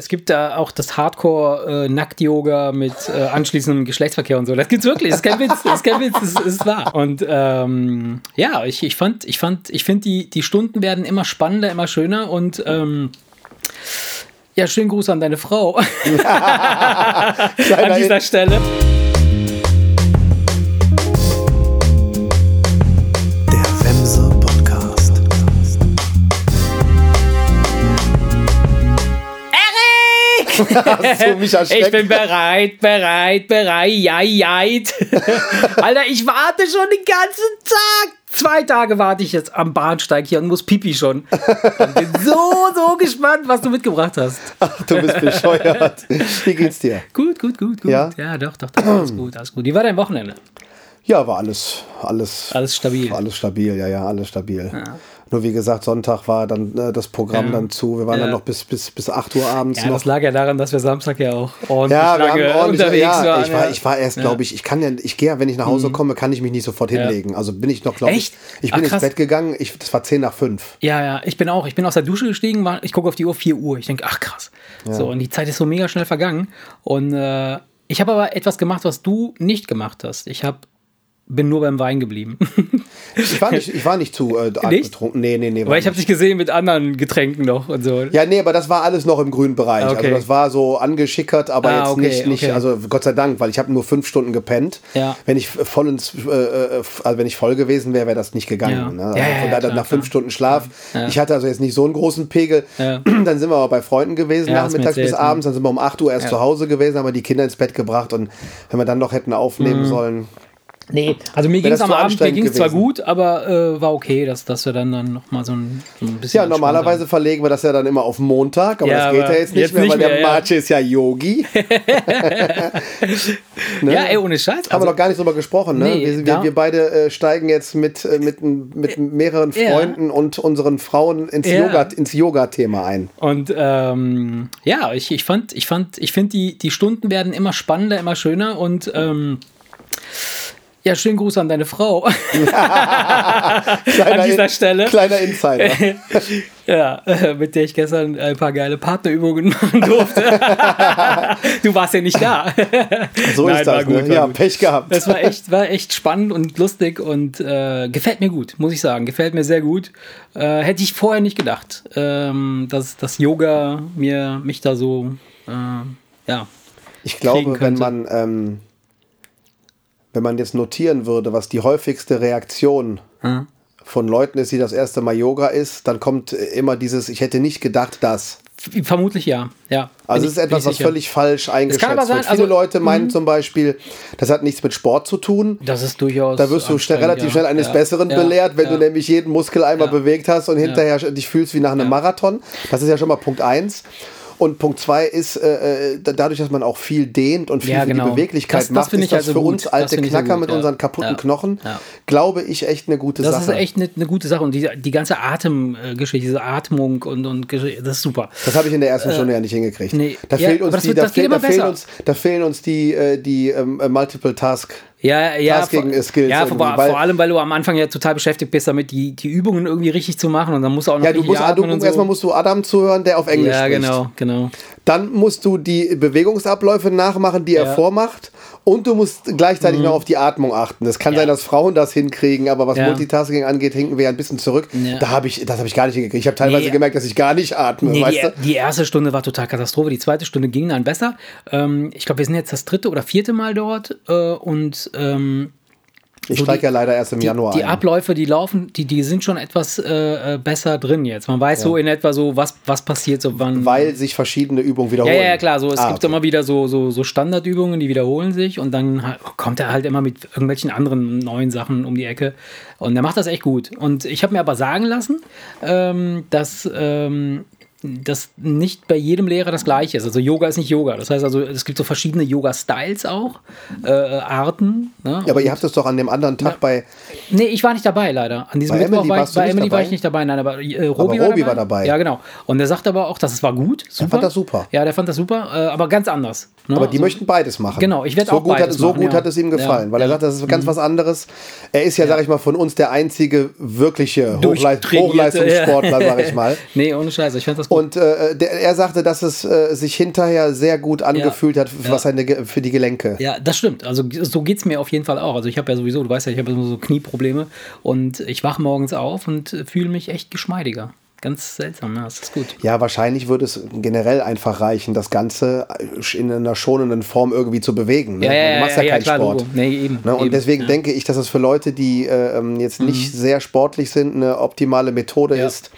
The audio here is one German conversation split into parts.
es gibt da auch das Hardcore-Nackt-Yoga mit äh, anschließendem Geschlechtsverkehr und so. Das gibt's wirklich. Das ist kein Witz. Das ist kein Witz. Das ist, ist wahr. Und ähm, ja, ich, ich fand, ich fand, ich finde, die, die Stunden werden immer spannender, immer schöner und ähm, ja, schönen Gruß an deine Frau. an dieser Stelle. So mich ich bin bereit, bereit, bereit, ja, ja. Alter, ich warte schon den ganzen Tag. Zwei Tage warte ich jetzt am Bahnsteig hier und muss pipi schon. Ich bin so, so gespannt, was du mitgebracht hast. Ach, du bist bescheuert. Wie geht's dir? Gut, gut, gut, gut. Ja, ja doch, doch, doch, alles gut, alles gut. Wie war dein Wochenende? Ja, war alles, alles, alles stabil. Alles stabil, ja, ja, alles stabil. Ja. Nur wie gesagt, Sonntag war dann äh, das Programm ja. dann zu. Wir waren ja. dann noch bis, bis, bis 8 Uhr abends. Ja, noch. das lag ja daran, dass wir Samstag ja auch ordentlich ja, wir lange haben ordentlich, unterwegs ja, waren. Ich war, ich war erst, glaube ich, ich kann ja, ich gehe ja, wenn ich nach Hause mhm. komme, kann ich mich nicht sofort hinlegen. Also bin ich noch, glaube ich, ich bin Ach, ins Bett gegangen, ich, das war 10 nach 5. Ja, ja, ich bin auch, ich bin aus der Dusche gestiegen, war, ich gucke auf die Uhr 4 Uhr. Ich denke, ach krass. So, und die Zeit ist so mega schnell vergangen. Und äh, ich habe aber etwas gemacht, was du nicht gemacht hast. Ich habe bin nur beim Wein geblieben. ich, war nicht, ich war nicht zu äh, betrunken. Nee, nee, nee. Weil ich habe dich gesehen mit anderen Getränken noch und so. Ja, nee, aber das war alles noch im grünen Bereich. Also okay. Also das war so angeschickert, aber ah, jetzt okay, nicht, nicht okay. also Gott sei Dank, weil ich habe nur fünf Stunden gepennt. Ja. Wenn ich voll ins, äh, äh also wenn ich voll gewesen wäre, wäre das nicht gegangen. Ja. Ne? Also ja, ja, ja, klar, nach fünf klar. Stunden Schlaf. Ich hatte also jetzt nicht so einen großen Pegel. Dann sind wir aber bei Freunden gewesen, nachmittags bis abends. Dann sind wir um 8 Uhr erst zu Hause gewesen, haben wir die Kinder ins Bett gebracht und wenn wir dann noch hätten aufnehmen mhm. sollen. Nee, also mir ging es am Abend, mir ging es zwar gut, aber äh, war okay, dass, dass wir dann, dann nochmal so ein, so ein bisschen. Ja, normalerweise verlegen wir das ja dann immer auf Montag, aber ja, das geht ja jetzt nicht jetzt mehr, nicht weil mehr, der ja. Marche ist ja Yogi. ne? Ja, ey, ohne Scheiß. Haben also, wir noch gar nicht drüber gesprochen, ne? Nee, wir, wir, wir, beide äh, steigen jetzt mit, äh, mit, mit mehreren Freunden ja. und unseren Frauen ins Yoga, ins Yoga-Thema ein. Und ähm, ja, ich, ich fand, ich fand, ich finde, die, die Stunden werden immer spannender, immer schöner und ähm, ja, schönen Gruß an deine Frau. an dieser Stelle. Kleiner Insider. ja, mit der ich gestern ein paar geile Partnerübungen machen durfte. du warst ja nicht da. so Nein, ist das, gut, ne? Ja, gut. Pech gehabt. Das war echt, war echt spannend und lustig und äh, gefällt mir gut, muss ich sagen. Gefällt mir sehr gut. Äh, hätte ich vorher nicht gedacht, ähm, dass das Yoga mir mich da so, äh, ja. Ich glaube, wenn man. Ähm wenn man jetzt notieren würde, was die häufigste Reaktion hm. von Leuten ist, die das erste Mal Yoga ist, dann kommt immer dieses, ich hätte nicht gedacht, dass. Vermutlich ja, ja. Also es ist etwas, was völlig falsch eingeschätzt sein, wird. Viele also, Leute meinen mhm. zum Beispiel, das hat nichts mit Sport zu tun. Das ist durchaus. Da wirst du schnell, relativ ja. schnell eines ja. Besseren ja. belehrt, wenn du nämlich jeden Muskel einmal bewegt hast und hinterher dich fühlst wie nach einem Marathon. Das ist ja schon mal Punkt eins. Und Punkt zwei ist, äh, äh dadurch, dass man auch viel dehnt und viel ja, genau. für die Beweglichkeit das, macht, das ist das also für gut. uns alte Knacker gut, mit ja. unseren kaputten ja. Knochen, glaube ich, echt eine gute das Sache. Das ist echt eine, eine, gute Sache. Und die, die ganze Atemgeschichte, diese Atmung und, und das ist super. Das habe ich in der ersten äh, Stunde ja nicht hingekriegt. Nee. Da, fehlt uns die, da, fehl, da, fehlen uns, da fehlen uns die, äh, die ähm, äh, Multiple Task ja, ja, vor, Skills ja vor, vor, allem, weil du am Anfang ja total beschäftigt bist, damit die, die Übungen irgendwie richtig zu machen und dann musst du auch noch Ja, du musst, du, so. erstmal musst du Adam zuhören, der auf Englisch ja, spricht. Ja, genau, genau. Dann musst du die Bewegungsabläufe nachmachen, die ja. er vormacht und du musst gleichzeitig mhm. noch auf die Atmung achten. Das kann ja. sein, dass Frauen das hinkriegen, aber was ja. Multitasking angeht, hinken wir ein bisschen zurück. Ja. Da habe ich, das habe ich gar nicht hingekriegt. Ich habe teilweise nee. gemerkt, dass ich gar nicht atme. Nee, die, die, erste Stunde war total Katastrophe. Die zweite Stunde ging dann besser. Ähm, ich glaube, wir sind jetzt das dritte oder vierte Mal dort äh, und ähm, ich so steige ja leider erst im die, Januar. Die ein. Abläufe, die laufen, die, die sind schon etwas äh, äh, besser drin jetzt. Man weiß ja. so in etwa so, was, was passiert so wann. Weil sich verschiedene Übungen wiederholen. Ja, ja, klar. So, es ah, gibt okay. immer wieder so, so, so Standardübungen, die wiederholen sich und dann kommt er halt immer mit irgendwelchen anderen neuen Sachen um die Ecke. Und er macht das echt gut. Und ich habe mir aber sagen lassen, ähm, dass ähm, dass nicht bei jedem Lehrer das gleiche ist. Also Yoga ist nicht Yoga. Das heißt also, es gibt so verschiedene Yoga-Styles auch, äh, Arten. Ne? Ja, aber ihr habt es doch an dem anderen Tag ja. bei. Nee, ich war nicht dabei leider. An diesem bei Mittwoch war ich, bei Emily dabei? war ich nicht dabei. Nein, aber äh, Robi, aber Robi war, dabei. war, dabei. Ja, genau. Und der sagt aber auch, dass es war gut. Super. Der fand das super. Ja, der fand das super, äh, aber ganz anders. Ne? Aber die so. möchten beides machen. Genau, ich werde so auch gut beides hat, So machen, gut ja. hat es ihm gefallen, ja. weil er sagt, das ist ganz mhm. was anderes. Er ist ja, ja. sag ich mal, von uns der einzige wirkliche Hochleist Hochleistungssportler, sag ich mal. nee, ohne Scheiße, ich fand das Und äh, der, er sagte, dass es äh, sich hinterher sehr gut angefühlt ja. hat für, ja. was seine, für die Gelenke. Ja, das stimmt. Also so geht es mir auf jeden Fall auch. Also ich habe ja sowieso, du weißt ja, ich habe so Knieprobleme und ich wache morgens auf und fühle mich echt geschmeidiger. Ganz seltsam, ja, das ist gut. Ja, wahrscheinlich würde es generell einfach reichen, das Ganze in einer schonenden Form irgendwie zu bewegen. Ne? Ja, ja, du machst ja, ja, keinen klar, Sport. Nee, eben, ne? Und eben, deswegen ja. denke ich, dass es für Leute, die äh, ähm, jetzt nicht Mhm. sehr sportlich sind, eine optimale Methode ist,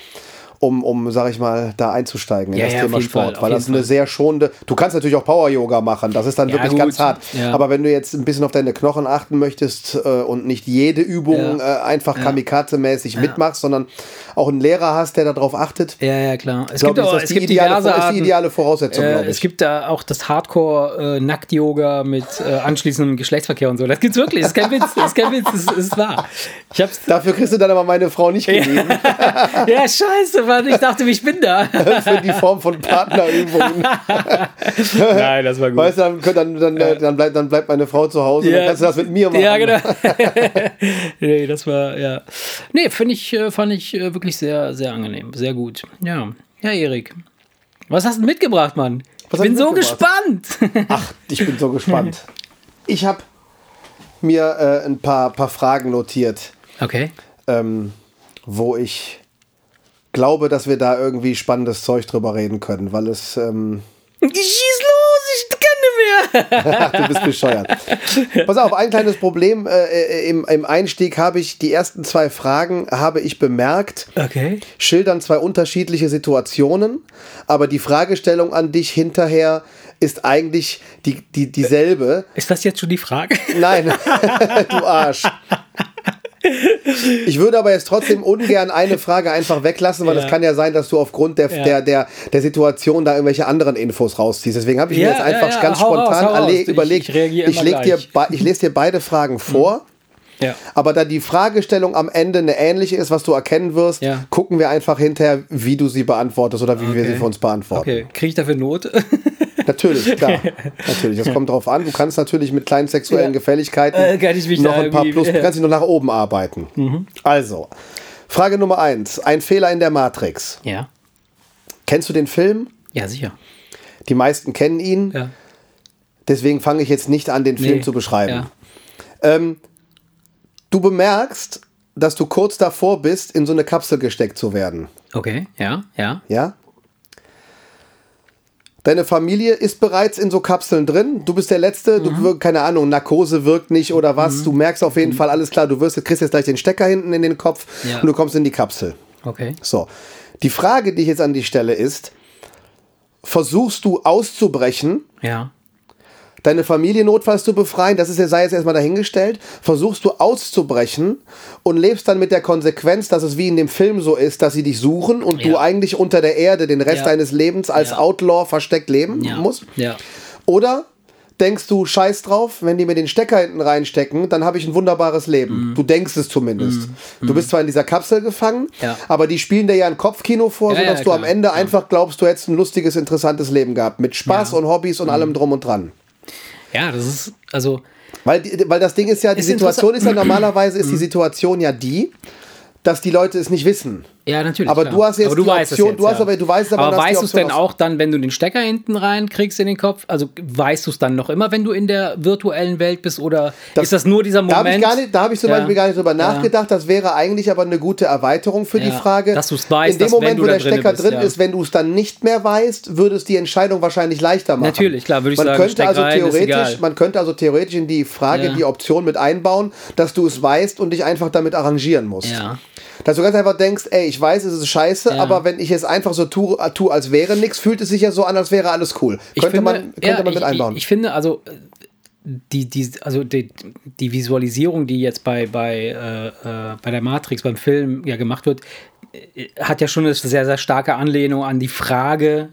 um, um, sag ich mal, da einzusteigen in Ja, das ja, Thema Sport. Fall, weil das jeden eine Fall. sehr schonende. Du kannst natürlich auch Power-Yoga machen, das ist dann Ja, wirklich gut, ganz hart. Aber wenn du jetzt ein bisschen auf deine Knochen achten möchtest äh, und nicht jede Übung äh, einfach kamikaze-mäßig mitmachst, sondern auch einen Lehrer hast, der darauf achtet, Ja, ja, klar. Es glaube gibt auch, es die gibt ideale, diverse ist die ideale Voraussetzung, Äh, es gibt da auch das Hardcore-Nackt-Yoga mit äh, anschließendem Geschlechtsverkehr und so. Das gibt's wirklich. Das ist kein Witz. Das ist kein Witz. Das ist, wahr. Ich hab's. Dafür kriegst du dann aber meine Frau nicht geliehen. Ja, scheiße, Mann. Ich dachte, ich bin da. für die Form von Partnerübungen. Nein, das war gut. Weißt du, dann, dann, dann, dann, bleibt, dann bleibt meine Frau zu Hause und dann kannst du das mit mir machen. Ja, genau. nee, das war, ja. Nee, finde ich, äh, fand ich äh, wirklich sehr, sehr angenehm. Sehr gut. Ja. Ja, Erik. Was hast du mitgebracht, Mann? Was ich bin so gespannt. Ach, ich bin so gespannt. Ich habe mir äh, ein paar, paar Fragen notiert, Okay. ähm, wo ich glaube, dass wir da irgendwie spannendes Zeug drüber reden können, weil es. Ähm, Schieß los, ich kann nicht mehr. Du bist bescheuert. Pass auf, ein kleines Problem. Äh, äh, im, Im Einstieg habe ich die ersten zwei Fragen habe ich bemerkt, Okay. schildern zwei unterschiedliche Situationen, aber die Fragestellung an dich hinterher ist eigentlich die, die, dieselbe. Ist das jetzt schon die Frage? Nein, du Arsch. Ich würde aber jetzt trotzdem ungern eine Frage einfach weglassen, weil es Ja. kann ja sein, dass du aufgrund der, Ja. der, der, der Situation da irgendwelche anderen Infos rausziehst. Deswegen habe ich mir Ja, jetzt ja, einfach ganz hau raus, spontan raus. Ich- überlegt, ich ich, leg dir, be- ich lese dir beide Fragen vor. Ja. Aber da die Fragestellung am Ende eine ähnliche ist, was du erkennen wirst, Ja. gucken wir einfach hinterher, wie du sie beantwortest oder wie wir sie Okay. für uns beantworten. Okay. Kriege ich dafür Not? Natürlich, klar. natürlich. Das kommt drauf an. Du kannst natürlich mit kleinen sexuellen Ja. Gefälligkeiten Äh, noch ein paar Plus. Mhm. kannst dich noch nach oben arbeiten. Also, Frage Nummer eins. Ein Fehler in der Matrix. ja. Kennst du den Film? Ja, sicher. Die meisten kennen ihn. Ja. Deswegen fange ich jetzt nicht an, den Film Nee. zu beschreiben. Ja. Ähm, du bemerkst, dass du kurz davor bist, in so eine Kapsel gesteckt zu werden. Okay. Ja. Ja. Ja? Deine Familie ist bereits in so Kapseln drin. Du bist der Letzte. Du Mhm. keine Ahnung, Narkose wirkt nicht oder was. Du merkst auf jeden Fall, alles klar, du wirst, kriegst jetzt gleich den Stecker hinten in den Kopf Ja. und du kommst in die Kapsel. Okay. So. Die Frage, die ich jetzt an die stelle, ist: Versuchst du auszubrechen, Ja. Deine Familie notfalls zu befreien, das ist ja, sei jetzt erstmal dahingestellt, versuchst du auszubrechen und lebst dann mit der Konsequenz, dass es wie in dem Film so ist, dass sie dich suchen und du Ja. eigentlich unter der Erde den Rest Ja. deines Lebens als Ja. Outlaw versteckt leben musst? Oder denkst du, scheiß drauf, wenn die mir den Stecker hinten reinstecken, dann habe ich ein wunderbares Leben. Mhm. Du denkst es zumindest. Du bist zwar in dieser Kapsel gefangen, Ja. aber die spielen dir ja ein Kopfkino vor, Ja, sodass ja, du am. Ende einfach glaubst, du hättest ein lustiges, interessantes Leben gehabt. Mit Spaß. Mhm. und Hobbys und allem drum und dran. Ja, das ist, also, Weil, weil das Ding ist ja, die Ist Situation ist ja normalerweise ist die Situation ja die, dass die Leute es nicht wissen. Ja, natürlich. Aber klar. du hast jetzt aber du die weißt es Option, jetzt, du hast ja. aber- du weißt aber, aber weißt du es denn auch dann, wenn du den Stecker hinten reinkriegst in den Kopf? Also weißt du es dann noch immer, wenn du in der virtuellen Welt bist? Oder Das- ist das nur dieser Da Moment? habe ich, da hab ich zum Ja. Beispiel gar nicht drüber nachgedacht. Das wäre eigentlich aber eine gute Erweiterung für die. Frage. Dass du's weißt, In dem dass wenn Moment, du wo da der Stecker bist, drin ist, wenn du es dann nicht mehr weißt, würde es die Entscheidung wahrscheinlich leichter machen. Natürlich, klar, würde ich man sagen, Könnte also rein, ist theoretisch, man könnte also theoretisch in die Frage die Option mit einbauen, dass du es weißt und dich einfach damit arrangieren musst. Ja. Dass du ganz einfach denkst, ey, ich weiß, es ist scheiße, Ja. aber wenn ich es einfach so tue, tue, als wäre nichts, fühlt es sich ja so an, als wäre alles cool. Ich könnte finde, man, könnte ja, man mit ich, einbauen. Ich, ich finde, also äh, die, die, also die, die Visualisierung, die jetzt bei, bei, äh, äh, bei der Matrix, beim Film ja gemacht wird, äh, hat ja schon eine sehr, sehr starke Anlehnung an die Frage,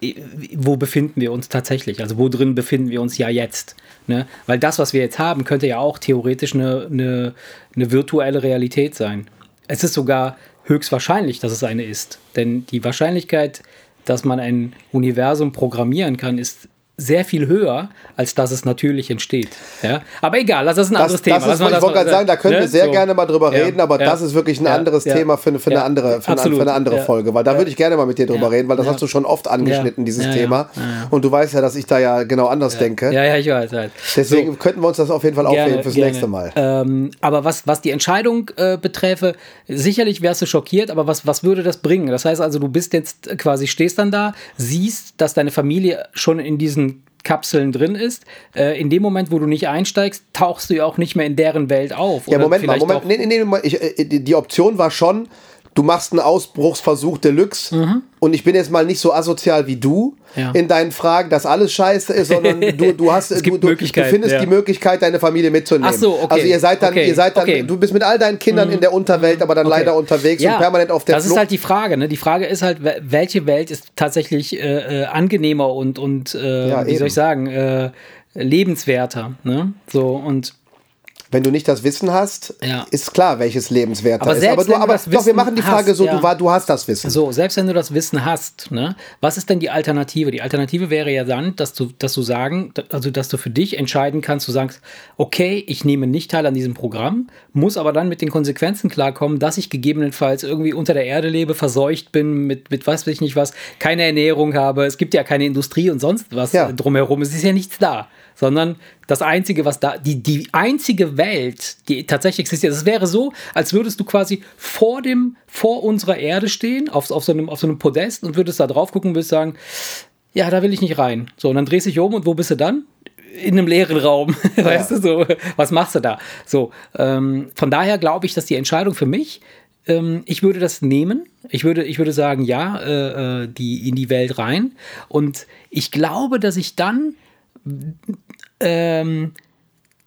äh, wo befinden wir uns tatsächlich? Also wo drin befinden wir uns ja jetzt? Ne? Weil das, was wir jetzt haben, könnte ja auch theoretisch eine, eine, eine virtuelle Realität sein. Es ist sogar höchstwahrscheinlich, dass es eine ist. Denn die Wahrscheinlichkeit, dass man ein Universum programmieren kann, ist sehr viel höher, als dass es natürlich entsteht. Ja? Aber egal, das ein anderes das, Thema. Das ist, ich wollte gerade sagen, da können ne? wir sehr so. gerne mal drüber ja, reden, aber ja, das ist wirklich ein anderes Thema für, für, eine andere, für, eine, für eine andere Folge, weil da würde ich gerne mal mit dir drüber reden, weil das hast du schon oft angeschnitten, dieses Thema. Und du weißt ja, dass ich da ja genau anders denke. Ja, ja, ich weiß. Halt. Deswegen so. könnten wir uns das auf jeden Fall aufheben fürs gerne. nächste Mal. Ähm, aber was, was die Entscheidung äh, beträfe, sicherlich wärst du schockiert, aber was, was würde das bringen? Das heißt also, du bist jetzt quasi, stehst dann da, siehst, dass deine Familie schon in diesen Kapseln drin ist. Äh, in dem Moment, wo du nicht einsteigst, tauchst du ja auch nicht mehr in deren Welt auf. Ja, Moment mal, Moment. Nee, nee, nee, ich, äh, die Option war schon, du machst einen Ausbruchsversuch Deluxe mhm. und ich bin jetzt mal nicht so asozial wie du ja. in deinen Fragen, dass alles scheiße ist, sondern du, du hast du, du, du, findest ja. die Möglichkeit, deine Familie mitzunehmen. Ach so, okay. Also ihr seid dann, okay. ihr seid dann, okay. du bist mit all deinen Kindern mhm. in der Unterwelt, aber dann okay. leider unterwegs ja, und permanent auf der Das Flucht. ist halt die Frage, ne? Die Frage ist halt, welche Welt ist tatsächlich äh, äh angenehmer und, und äh, wie eben. soll ich sagen, äh, lebenswerter. Ne? So und wenn du nicht das Wissen hast, ja. ist klar, welches lebenswert aber ist. Aber du, aber doch, wir machen die Frage hast, so, ja. du, du hast das Wissen. So, selbst wenn du das Wissen hast, ne, was ist denn die Alternative? Die Alternative wäre ja dann, dass du, dass du sagen, also dass du für dich entscheiden kannst, du sagst, okay, ich nehme nicht teil an diesem Programm, muss aber dann mit den Konsequenzen klarkommen, dass ich gegebenenfalls irgendwie unter der Erde lebe, verseucht bin, mit, mit weiß ich nicht was, keine Ernährung habe, es gibt ja keine Industrie und sonst was ja. drumherum, es ist ja nichts da sondern das Einzige, was da, die, die einzige Welt, die tatsächlich existiert, es wäre so, als würdest du quasi vor dem, vor unserer Erde stehen, auf, auf, so, einem, auf so einem Podest und würdest da drauf gucken und würdest sagen, ja, da will ich nicht rein. So, und dann drehst du dich um und wo bist du dann? In einem leeren Raum, ja. weißt du, so, was machst du da? So, ähm, von daher glaube ich, dass die Entscheidung für mich ähm, ich würde das nehmen. Ich würde, ich würde sagen, ja, äh, äh die in die Welt rein. Und ich glaube, dass ich dann ähm,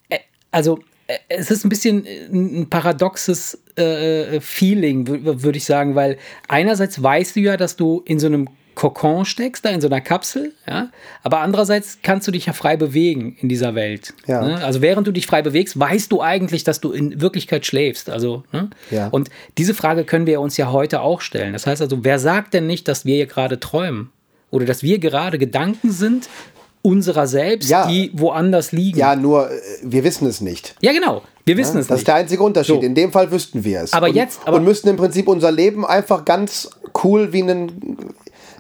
äh, also äh, es ist ein bisschen ein paradoxes äh, Feeling, würde ich sagen, weil einerseits weißt du ja, dass du in so einem Kokon steckst, da in so einer Kapsel, ja, aber andererseits kannst du dich ja frei bewegen in dieser Welt. Ja. Ne? Also während du dich frei bewegst, weißt du eigentlich, dass du in Wirklichkeit schläfst. Also, ne? ja. Und diese Frage können wir uns ja heute auch stellen. Das heißt also, wer sagt denn nicht, dass wir hier gerade träumen? Oder dass wir gerade Gedanken sind, unserer selbst, ja, die woanders liegen. Ja, nur äh, wir wissen es nicht. Ja, genau. Wir wissen ja, es das nicht. Das ist der einzige Unterschied. So. In dem Fall wüssten wir es. Aber und, jetzt. Aber und müssten im Prinzip unser Leben einfach ganz cool wie einen.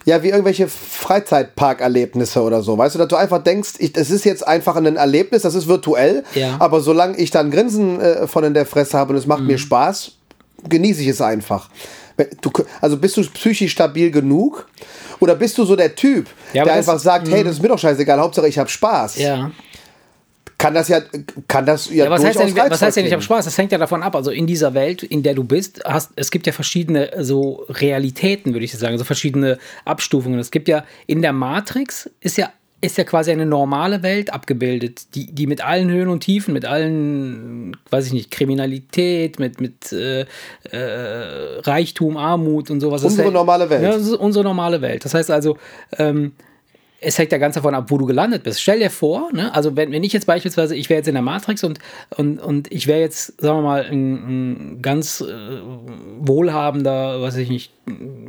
Ja, wie irgendwelche Freizeitparkerlebnisse oder so. Weißt du, dass du einfach denkst, es ist jetzt einfach ein Erlebnis, das ist virtuell, ja. aber solange ich dann Grinsen äh, von in der Fresse habe und es macht mhm. mir Spaß, genieße ich es einfach. Du, also bist du psychisch stabil genug, oder bist du so der Typ, ja, der einfach sagt, hey, das ist mir doch scheißegal, Hauptsache ich habe Spaß. Ja. Kann das ja, kann das ja, ja was heißt denn, was heißt denn, ich habe Spaß? Das hängt ja davon ab. Also in dieser Welt, in der du bist, hast, es gibt ja verschiedene so Realitäten, würde ich sagen, so verschiedene Abstufungen. Es gibt ja in der Matrix ist ja ist ja quasi eine normale Welt abgebildet, die, die mit allen Höhen und Tiefen, mit allen, weiß ich nicht, Kriminalität, mit, mit äh, äh, Reichtum, Armut und sowas. Unsere das normale Welt. Ja, das ist unsere normale Welt. Das heißt also, ähm, es hängt ja ganz davon ab, wo du gelandet bist. Stell dir vor, ne, also wenn, wenn ich jetzt beispielsweise, ich wäre jetzt in der Matrix und, und, und ich wäre jetzt, sagen wir mal, ein, ein ganz äh, wohlhabender, weiß ich nicht,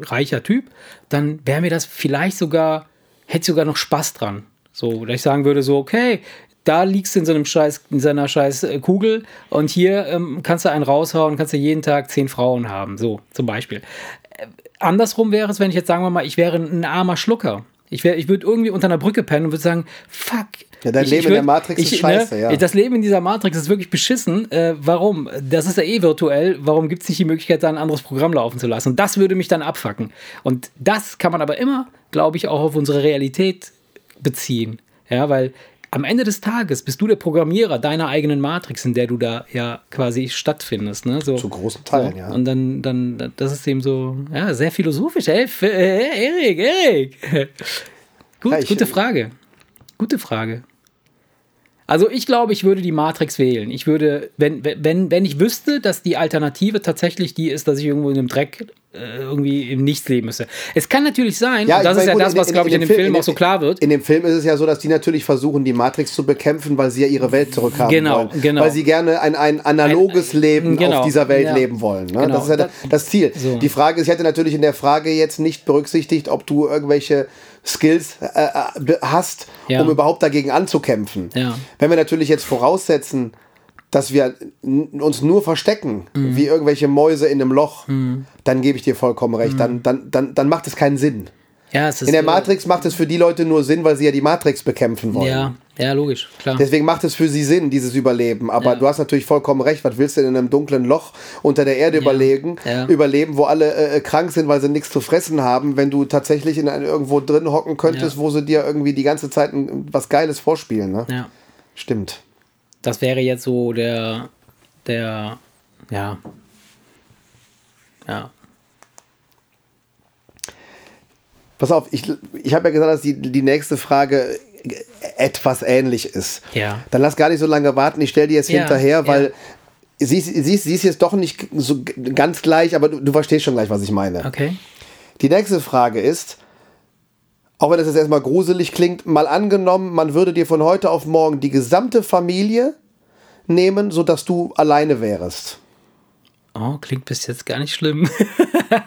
reicher Typ, dann wäre mir das vielleicht sogar hätte sogar noch Spaß dran. So, dass ich sagen würde, so, okay, da liegst du in so einem Scheiß, in seiner scheiß äh, Kugel und hier ähm, kannst du einen raushauen, kannst du jeden Tag zehn Frauen haben. So, zum Beispiel. Äh, andersrum wäre es, wenn ich jetzt sagen wir mal, ich wäre ein armer Schlucker. Ich, ich würde irgendwie unter einer Brücke pennen und würde sagen, fuck. Ja, dein ich, Leben ich würd, in der Matrix ich, ist ne, scheiße, ne, ja. Das Leben in dieser Matrix ist wirklich beschissen. Äh, warum? Das ist ja eh virtuell. Warum gibt es nicht die Möglichkeit, da ein anderes Programm laufen zu lassen? Und das würde mich dann abfacken. Und das kann man aber immer glaube ich, auch auf unsere Realität beziehen. Ja, weil am Ende des Tages bist du der Programmierer deiner eigenen Matrix, in der du da ja quasi stattfindest. Ne? So, Zu großen Teilen, so. ja. Und dann, dann, das ist eben so, ja, sehr philosophisch. Hey, Erik, Erik. Gut, ja, ich, gute Frage. Gute Frage. Also ich glaube, ich würde die Matrix wählen. Ich würde, wenn, wenn, wenn ich wüsste, dass die Alternative tatsächlich die ist, dass ich irgendwo in einem Dreck äh, irgendwie im Nichts leben müsste. Es kann natürlich sein, ja, das ist ja gut, das, was, glaube ich, in dem Film, Film auch so klar wird. In dem Film ist es ja so, dass die natürlich versuchen, die Matrix zu bekämpfen, weil sie ja ihre Welt zurückhaben genau, wollen. Genau. Weil sie gerne ein, ein analoges ein, Leben genau, auf dieser Welt ja, leben wollen. Ne? Genau, das ist ja das, das Ziel. So. Die Frage ist, ich hätte natürlich in der Frage jetzt nicht berücksichtigt, ob du irgendwelche Skills äh, äh hast, ja. um überhaupt dagegen anzukämpfen. Ja. Wenn wir natürlich jetzt voraussetzen, dass wir uns nur verstecken, mhm. wie irgendwelche Mäuse in einem Loch, mhm. dann gebe ich dir vollkommen recht. Mhm. Dann, dann, dann, dann macht es keinen Sinn. Ja, in der Matrix macht es für die Leute nur Sinn, weil sie ja die Matrix bekämpfen wollen. Ja, ja, logisch, klar. Deswegen macht es für sie Sinn, dieses Überleben. Aber ja. du hast natürlich vollkommen recht. Was willst du denn in einem dunklen Loch unter der Erde ja. überlegen, ja. überleben, wo alle äh, krank sind, weil sie nichts zu fressen haben, wenn du tatsächlich in ein, irgendwo drin hocken könntest, wo sie dir irgendwie die ganze Zeit was Geiles vorspielen. Ne? Ja. Stimmt. Das wäre jetzt so der, der, ja, ja, Pass auf, ich, ich habe ja gesagt, dass die, die nächste Frage etwas ähnlich ist. Ja. Dann lass gar nicht so lange warten. Ich stelle dir jetzt ja, hinterher, weil ja. sie, sie, sie ist jetzt doch nicht so ganz gleich, aber du, du verstehst schon gleich, was ich meine. Okay. Die nächste Frage ist, auch wenn das jetzt erstmal gruselig klingt, mal angenommen, man würde dir von heute auf morgen die gesamte Familie nehmen, sodass du alleine wärst. Oh, klingt bis jetzt gar nicht schlimm.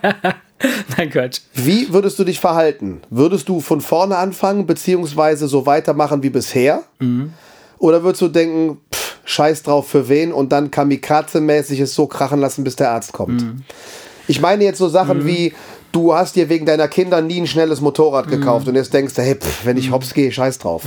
Nein, Quatsch. Wie würdest du dich verhalten? Würdest du von vorne anfangen, beziehungsweise so weitermachen wie bisher? Mhm. Oder würdest du denken, pff, scheiß drauf für wen und dann kamikaze-mäßig es so krachen lassen, bis der Arzt kommt? Mhm. Ich meine jetzt so Sachen mhm. wie, du hast dir wegen deiner Kinder nie ein schnelles Motorrad gekauft und jetzt denkst du, hey, pff, wenn ich hops gehe, scheiß drauf.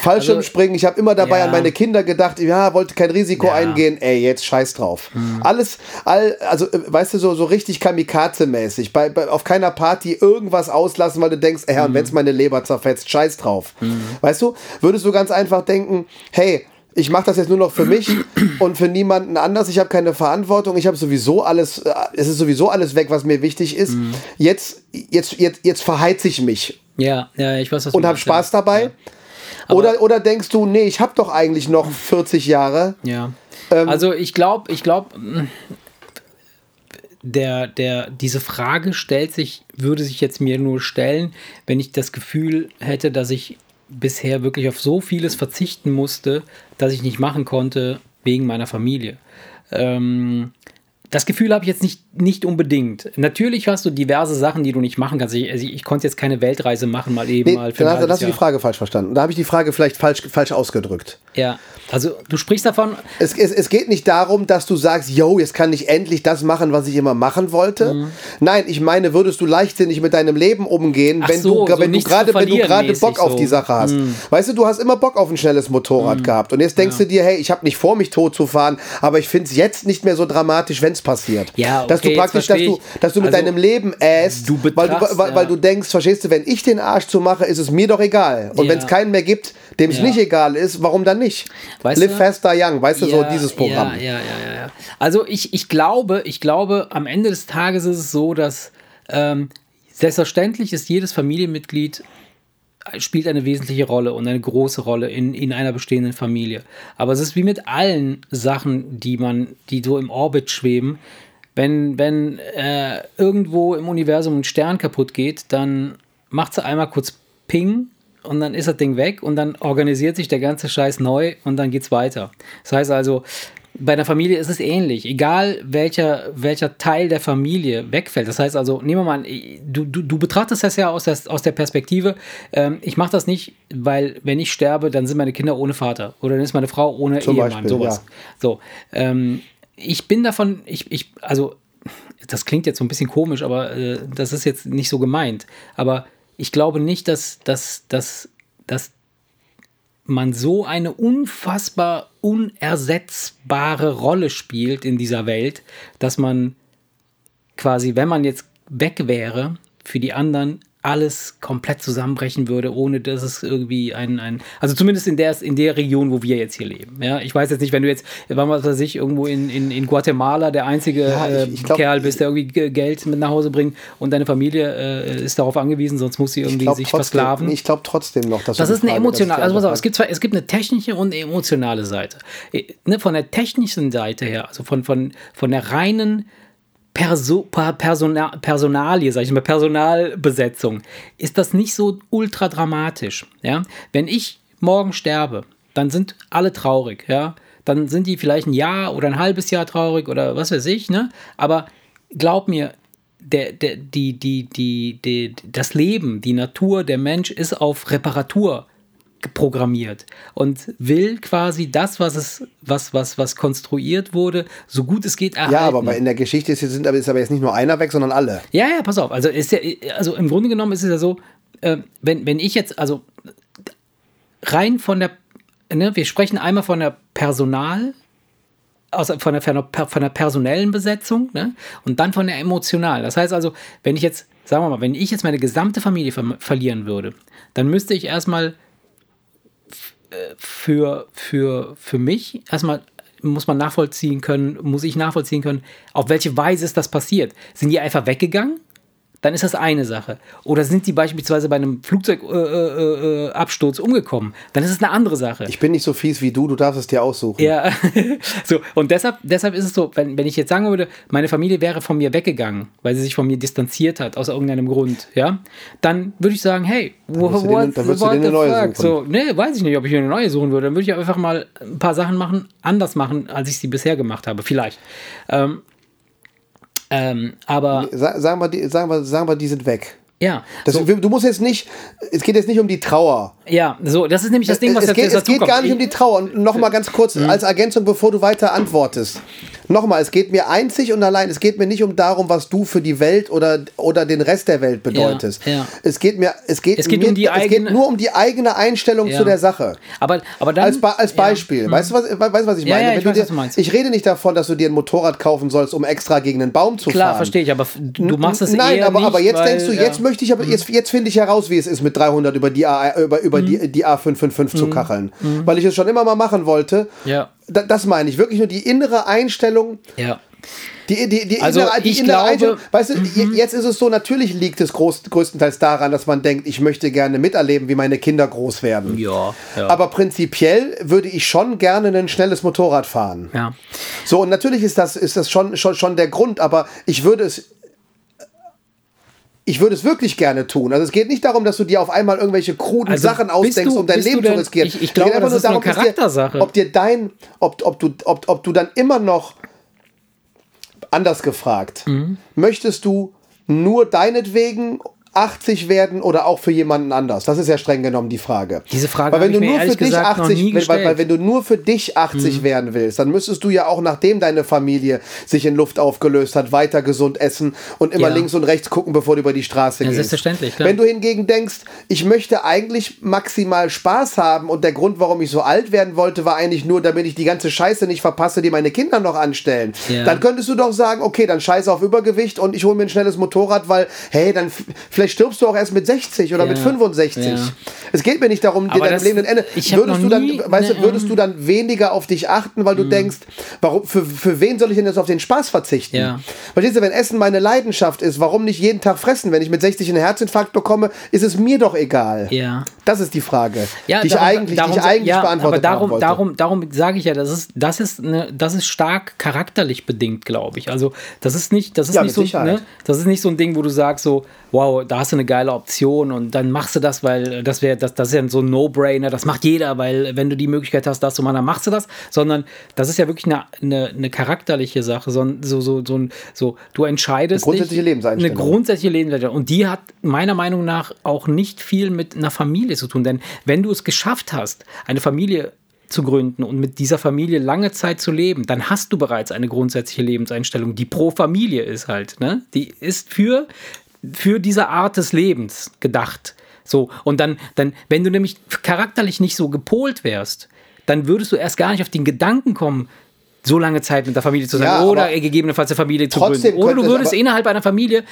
Fallschirmspringen, also, ich habe immer dabei ja. an meine Kinder gedacht, ja, wollte kein Risiko ja. eingehen, ey, jetzt scheiß drauf. Mhm. Alles, all, also, äh, weißt du, so, so richtig Kamikaze-mäßig, bei, bei, auf keiner Party irgendwas auslassen, weil du denkst, ey, mhm. und wenn's meine Leber zerfetzt, scheiß drauf. Mhm. Weißt du, würdest du ganz einfach denken, hey, ich mache das jetzt nur noch für mich und für niemanden anders. Ich habe keine Verantwortung. Ich habe sowieso alles, äh, es ist sowieso alles weg, was mir wichtig ist. Mhm. Jetzt, jetzt, jetzt, jetzt verheize ich mich. Ja, ja, ich weiß, was Und habe Spaß dabei. Ja. Oder, oder denkst du, nee, ich habe doch eigentlich noch 40 Jahre? Ja. Ähm, also ich glaube, ich glaube, der, der, diese Frage stellt sich, würde sich jetzt mir nur stellen, wenn ich das Gefühl hätte, dass ich bisher wirklich auf so vieles verzichten musste, dass ich nicht machen konnte wegen meiner Familie. Ähm, das Gefühl habe ich jetzt nicht, nicht unbedingt. Natürlich hast du diverse Sachen, die du nicht machen kannst. Ich, also ich konnte jetzt keine Weltreise machen, mal eben nee, mal für Dann hast du die Frage falsch verstanden. Da habe ich die Frage vielleicht falsch, falsch ausgedrückt. Ja, also du sprichst davon. Es, es, es geht nicht darum, dass du sagst, yo, jetzt kann ich endlich das machen, was ich immer machen wollte. Mhm. Nein, ich meine, würdest du leichtsinnig mit deinem Leben umgehen, Ach wenn so, du, so wenn, du grade, wenn du gerade Bock so. auf die Sache hast. Mhm. Weißt du, du hast immer Bock auf ein schnelles Motorrad mhm. gehabt. Und jetzt denkst ja. du dir, hey, ich habe nicht vor, mich tot zu fahren, aber ich finde es jetzt nicht mehr so dramatisch, wenn es passiert. Ja, okay, dass du praktisch, dass du, dass du mit also, deinem Leben äst, du weil, du, weil, ja. weil, du denkst, verstehst du, wenn ich den Arsch zu mache, ist es mir doch egal. Und ja. wenn es keinen mehr gibt, dem es ja. nicht egal ist, warum dann nicht? Weißt Live du? fast, die young, weißt du, so dieses Programm. Ja, ja, ja, ja. Also ich, ich glaube, ich glaube, am Ende des Tages ist es so, dass ähm, selbstverständlich ist jedes Familienmitglied spielt eine wesentliche Rolle und eine große Rolle in, in einer bestehenden Familie. Aber es ist wie mit allen Sachen, die man, die so im Orbit schweben. Wenn, wenn äh, irgendwo im Universum ein Stern kaputt geht, dann macht sie einmal kurz Ping und dann ist das Ding weg und dann organisiert sich der ganze Scheiß neu und dann geht's weiter. Das heißt also, bei einer Familie ist es ähnlich. Egal welcher, welcher Teil der Familie wegfällt. Das heißt also, nehmen wir mal an, du, du, du betrachtest das ja aus der, aus der Perspektive, ähm, ich mache das nicht, weil wenn ich sterbe, dann sind meine Kinder ohne Vater oder dann ist meine Frau ohne Zum Ehemann, Beispiel, sowas. Ja. So, ähm, ich bin davon, ich, ich, also, das klingt jetzt so ein bisschen komisch, aber äh, das ist jetzt nicht so gemeint. Aber ich glaube nicht, dass, dass, dass, dass man so eine unfassbar unersetzbare Rolle spielt in dieser Welt, dass man quasi, wenn man jetzt weg wäre, für die anderen alles komplett zusammenbrechen würde, ohne dass es irgendwie ein, ein also zumindest in der, in der Region, wo wir jetzt hier leben. Ja, ich weiß jetzt nicht, wenn du jetzt, wann weiß ich, irgendwo in, in, in Guatemala der einzige ja, ich, äh, ich glaub, Kerl bist, der irgendwie Geld mit nach Hause bringt und deine Familie äh, ist darauf angewiesen, sonst muss sie irgendwie sich trotzdem, versklaven. Ich glaube trotzdem noch, dass das ist eine emotionale, also pass auf, es gibt zwar, es gibt eine technische und eine emotionale Seite. Äh, ne, von der technischen Seite her, also von, von, von der reinen Perso Personal Personalie, sag ich mal, Personalbesetzung, ist das nicht so ultra dramatisch. Ja? Wenn ich morgen sterbe, dann sind alle traurig, ja. Dann sind die vielleicht ein Jahr oder ein halbes Jahr traurig oder was weiß ich, ne? Aber glaub mir, der, der, die, die, die, die, das Leben, die Natur, der Mensch ist auf Reparatur programmiert und will quasi das, was es, was, was, was konstruiert wurde, so gut es geht erhalten. Ja, aber in der Geschichte ist, sind, ist aber jetzt nicht nur einer weg, sondern alle. Ja, ja, pass auf. Also ist ja, also im Grunde genommen ist es ja so, äh, wenn, wenn ich jetzt, also rein von der, ne, wir sprechen einmal von der Personal, aus, von, der, von der personellen Besetzung ne, und dann von der emotionalen. Das heißt also, wenn ich jetzt, sagen wir mal, wenn ich jetzt meine gesamte Familie ver verlieren würde, dann müsste ich erstmal für, für, für mich erstmal muss man nachvollziehen können, muss ich nachvollziehen können, auf welche Weise ist das passiert. Sind die einfach weggegangen? Dann ist das eine Sache. Oder sind sie beispielsweise bei einem Flugzeugabsturz äh, äh, äh umgekommen, dann ist es eine andere Sache. Ich bin nicht so fies wie du, du darfst es dir aussuchen. Ja, so. Und deshalb, deshalb ist es so, wenn, wenn ich jetzt sagen würde, meine Familie wäre von mir weggegangen, weil sie sich von mir distanziert hat, aus irgendeinem Grund, ja, dann würde ich sagen, hey, wo, dann what, dann dir eine neue fuck? suchen. So, ne, weiß ich nicht, ob ich mir eine neue suchen würde. Dann würde ich einfach mal ein paar Sachen machen, anders machen, als ich sie bisher gemacht habe. Vielleicht. Ähm, ähm, aber. Sagen wir, die, sagen, wir, sagen wir, die sind weg. Ja. Das, so. Du musst jetzt nicht, es geht jetzt nicht um die Trauer. Ja, so, das ist nämlich das Ding, was es, geht, es geht gar nicht um die Trauer. Und nochmal ganz kurz mhm. als Ergänzung, bevor du weiter antwortest. Nochmal, es geht mir einzig und allein, es geht mir nicht um darum, was du für die Welt oder, oder den Rest der Welt bedeutest. Ja, ja. Es geht mir, es geht, es geht, mir, um die eigene, es geht nur um die eigene Einstellung ja. zu der Sache. Aber, aber dann, als, als Beispiel, mhm. weißt, du, was, weißt du, was ich meine? ich, weiß, dir, was du meinst. ich rede nicht davon, dass du dir ein Motorrad kaufen sollst, um extra gegen einen Baum zu Klar, fahren. Klar, verstehe ich, aber du machst es Nein, eher aber, nicht, aber jetzt weil, denkst du, jetzt möchte ich aber, jetzt, jetzt finde ich heraus, wie es ist, mit 300 über die, A, über, über mhm. die, die A555 mhm. zu kacheln. Mhm. Weil ich es schon immer mal machen wollte. Ja. Da, das meine ich. Wirklich nur die innere Einstellung. Ja. Die, die, die also innere, die ich glaube, weißt du, mhm. jetzt ist es so, natürlich liegt es groß, größtenteils daran, dass man denkt, ich möchte gerne miterleben, wie meine Kinder groß werden. Ja, ja. Aber prinzipiell würde ich schon gerne ein schnelles Motorrad fahren. Ja. So, und natürlich ist das, ist das schon, schon, schon der Grund, aber ich würde es ich würde es wirklich gerne tun. Also es geht nicht darum, dass du dir auf einmal irgendwelche kruden also Sachen ausdenkst, du, um dein Leben denn, zu riskieren. Ich, ich glaube, das ist darum, eine Charaktersache. Dir, ob dir dein, ob, ob, du, ob, ob du dann immer noch anders gefragt, mhm. möchtest du nur deinetwegen 80 werden oder auch für jemanden anders? Das ist ja streng genommen die Frage. Diese Frage weil wenn du nur für dich 80, weil, weil, wenn du nur für dich 80 mhm. werden willst, dann müsstest du ja auch nachdem deine Familie sich in Luft aufgelöst hat, weiter gesund essen und immer ja. links und rechts gucken, bevor du über die Straße ja, gehst. Selbstverständlich. Klar. Wenn du hingegen denkst, ich möchte eigentlich maximal Spaß haben und der Grund, warum ich so alt werden wollte, war eigentlich nur, damit ich die ganze Scheiße nicht verpasse, die meine Kinder noch anstellen. Ja. Dann könntest du doch sagen, okay, dann scheiße auf Übergewicht und ich hole mir ein schnelles Motorrad, weil hey, dann vielleicht stirbst du auch erst mit 60 oder ja. mit 65. Ja. Es geht mir nicht darum, dir dein Leben Ende. Würdest du, dann, weißt du, würdest du dann weniger auf dich achten, weil du mhm. denkst, warum, für, für wen soll ich denn jetzt auf den Spaß verzichten? Ja. Verstehst du, wenn Essen meine Leidenschaft ist, warum nicht jeden Tag fressen? Wenn ich mit 60 einen Herzinfarkt bekomme, ist es mir doch egal. Ja. Das ist die Frage, ja, die ich darum, eigentlich, darum, die ich eigentlich ja, beantwortet aber darum, darum, darum sage ich ja, das ist, das ist, eine, das ist stark charakterlich bedingt, glaube ich. Also das ist nicht, das ist ja, nicht so, ne, das ist nicht so ein Ding, wo du sagst so, wow, da hast du eine geile Option und dann machst du das, weil das wäre, das, das ist ja so ein No-Brainer, das macht jeder, weil wenn du die Möglichkeit hast, das zu machen, dann machst du das, sondern das ist ja wirklich eine, eine, eine charakterliche Sache, so, so, so, so, so du entscheidest. Eine grundsätzliche dich, Lebenseinstellung. Eine grundsätzliche Lebenseinstellung. Und die hat meiner Meinung nach auch nicht viel mit einer Familie zu tun, denn wenn du es geschafft hast, eine Familie zu gründen und mit dieser Familie lange Zeit zu leben, dann hast du bereits eine grundsätzliche Lebenseinstellung, die pro Familie ist halt. Ne? Die ist für für diese Art des Lebens gedacht. So, und dann, dann, wenn du nämlich charakterlich nicht so gepolt wärst, dann würdest du erst gar nicht auf den Gedanken kommen, so lange Zeit mit der Familie zu sein ja, oder gegebenenfalls eine Familie zu gründen. Oder du würdest innerhalb einer Familie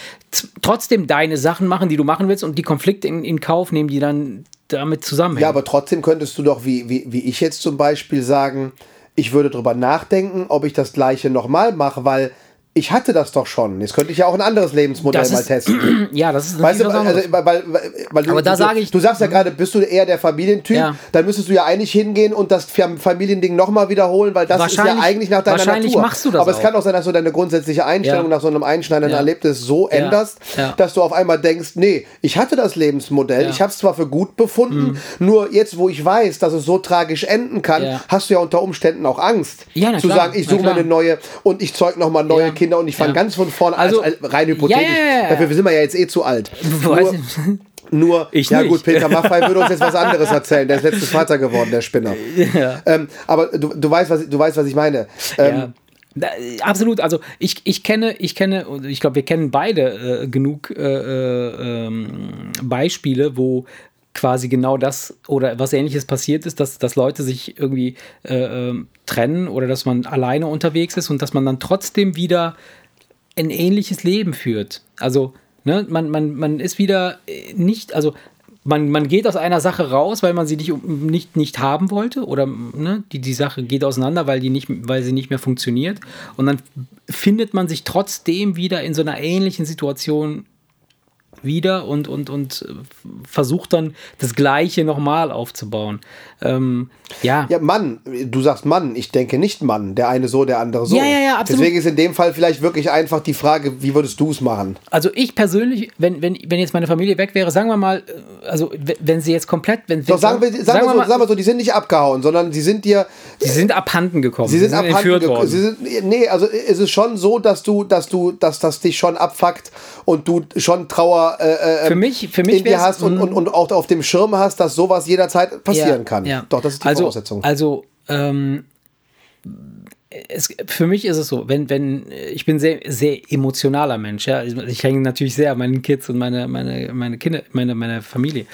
trotzdem deine Sachen machen, die du machen willst und die Konflikte in, in Kauf nehmen, die dann damit zusammenhängen. Ja, aber trotzdem könntest du doch, wie, wie, wie ich jetzt zum Beispiel sagen, ich würde darüber nachdenken, ob ich das gleiche nochmal mache, weil ich hatte das doch schon. Jetzt könnte ich ja auch ein anderes Lebensmodell ist, mal testen. Ja, das ist weißt du, also, weil, weil, weil du, Aber da sage ich. Du sagst ja gerade, bist du eher der Familientyp, ja. dann müsstest du ja eigentlich hingehen und das Familiending nochmal wiederholen, weil das ist ja eigentlich nach deiner wahrscheinlich Natur. machst du das Aber auch. es kann auch sein, dass du deine grundsätzliche Einstellung ja. nach so einem einschneidenden ja. Erlebnis so änderst, dass du auf einmal denkst, nee, ich hatte das Lebensmodell, ich habe es zwar für gut befunden, mhm. nur jetzt, wo ich weiß, dass es so tragisch enden kann, hast du ja unter Umständen auch Angst. Ja, zu sagen, ich suche mir eine neue und ich zeug nochmal neue Kinder Kinder und ich fange ja. ganz von vorne also, als, als rein hypothetisch. Ja, Dafür sind wir ja jetzt eh zu alt. Nur, nur, ich ja nicht. gut, Peter Maffei würde uns jetzt was anderes erzählen. Der ist letztes Vater geworden, der Spinner. Ja. Ähm, aber du, du, weißt, was, du weißt, was ich meine. Ähm, ja. Da, absolut, also ich, ich kenne, ich kenne, ich glaube, wir kennen beide äh, genug äh, äh, ähm, Beispiele, wo quasi genau das oder was ähnliches passiert ist, dass, dass Leute sich irgendwie äh, ähm, trennen oder dass man alleine unterwegs ist und dass man dann trotzdem wieder ein ähnliches Leben führt. Also Ne? Man, man, man ist wieder äh, nicht, also man, man geht aus einer Sache raus, weil man sie nicht, nicht, nicht haben wollte oder ne, die, die Sache geht auseinander, weil, die nicht, weil sie nicht mehr funktioniert. Und dann findet man sich trotzdem wieder in so einer ähnlichen Situation wieder und, und, und versucht dann das Gleiche nochmal aufzubauen. Ähm, ja. Ja, Mann, du sagst Mann, ich denke nicht Mann, der eine so, der andere so. Ja, ja, ja, absolut. Deswegen ist in dem Fall vielleicht wirklich einfach die Frage, wie würdest du es machen? Also ich persönlich, wenn, wenn, wenn jetzt meine Familie weg wäre, sagen wir mal, äh, also wenn sie jetzt komplett, wenn Doch, sagen, wir, sagen, sagen, wir so, mal, sagen wir so, die sind nicht abgehauen, sondern sie sind dir. Sie sind abhanden gekommen. Sie sind, sie sind abhanden gekommen. Sie sind, nee, also ist es schon so, dass du, dass du, dass das dich schon abfuckt und du schon Trauer äh, äh, für mich, für mich in dir hast und, und, und auch auf dem Schirm hast, dass sowas jederzeit passieren ja, kann. Ja. Doch, das ist die also, Voraussetzung. Also, ähm, es, für mich ist es so, wenn, wenn, ich bin sehr, sehr emotionaler Mensch, ja. Ich hänge natürlich sehr an meinen Kids und meine, meine, meine Kinder, meine, meine Familie.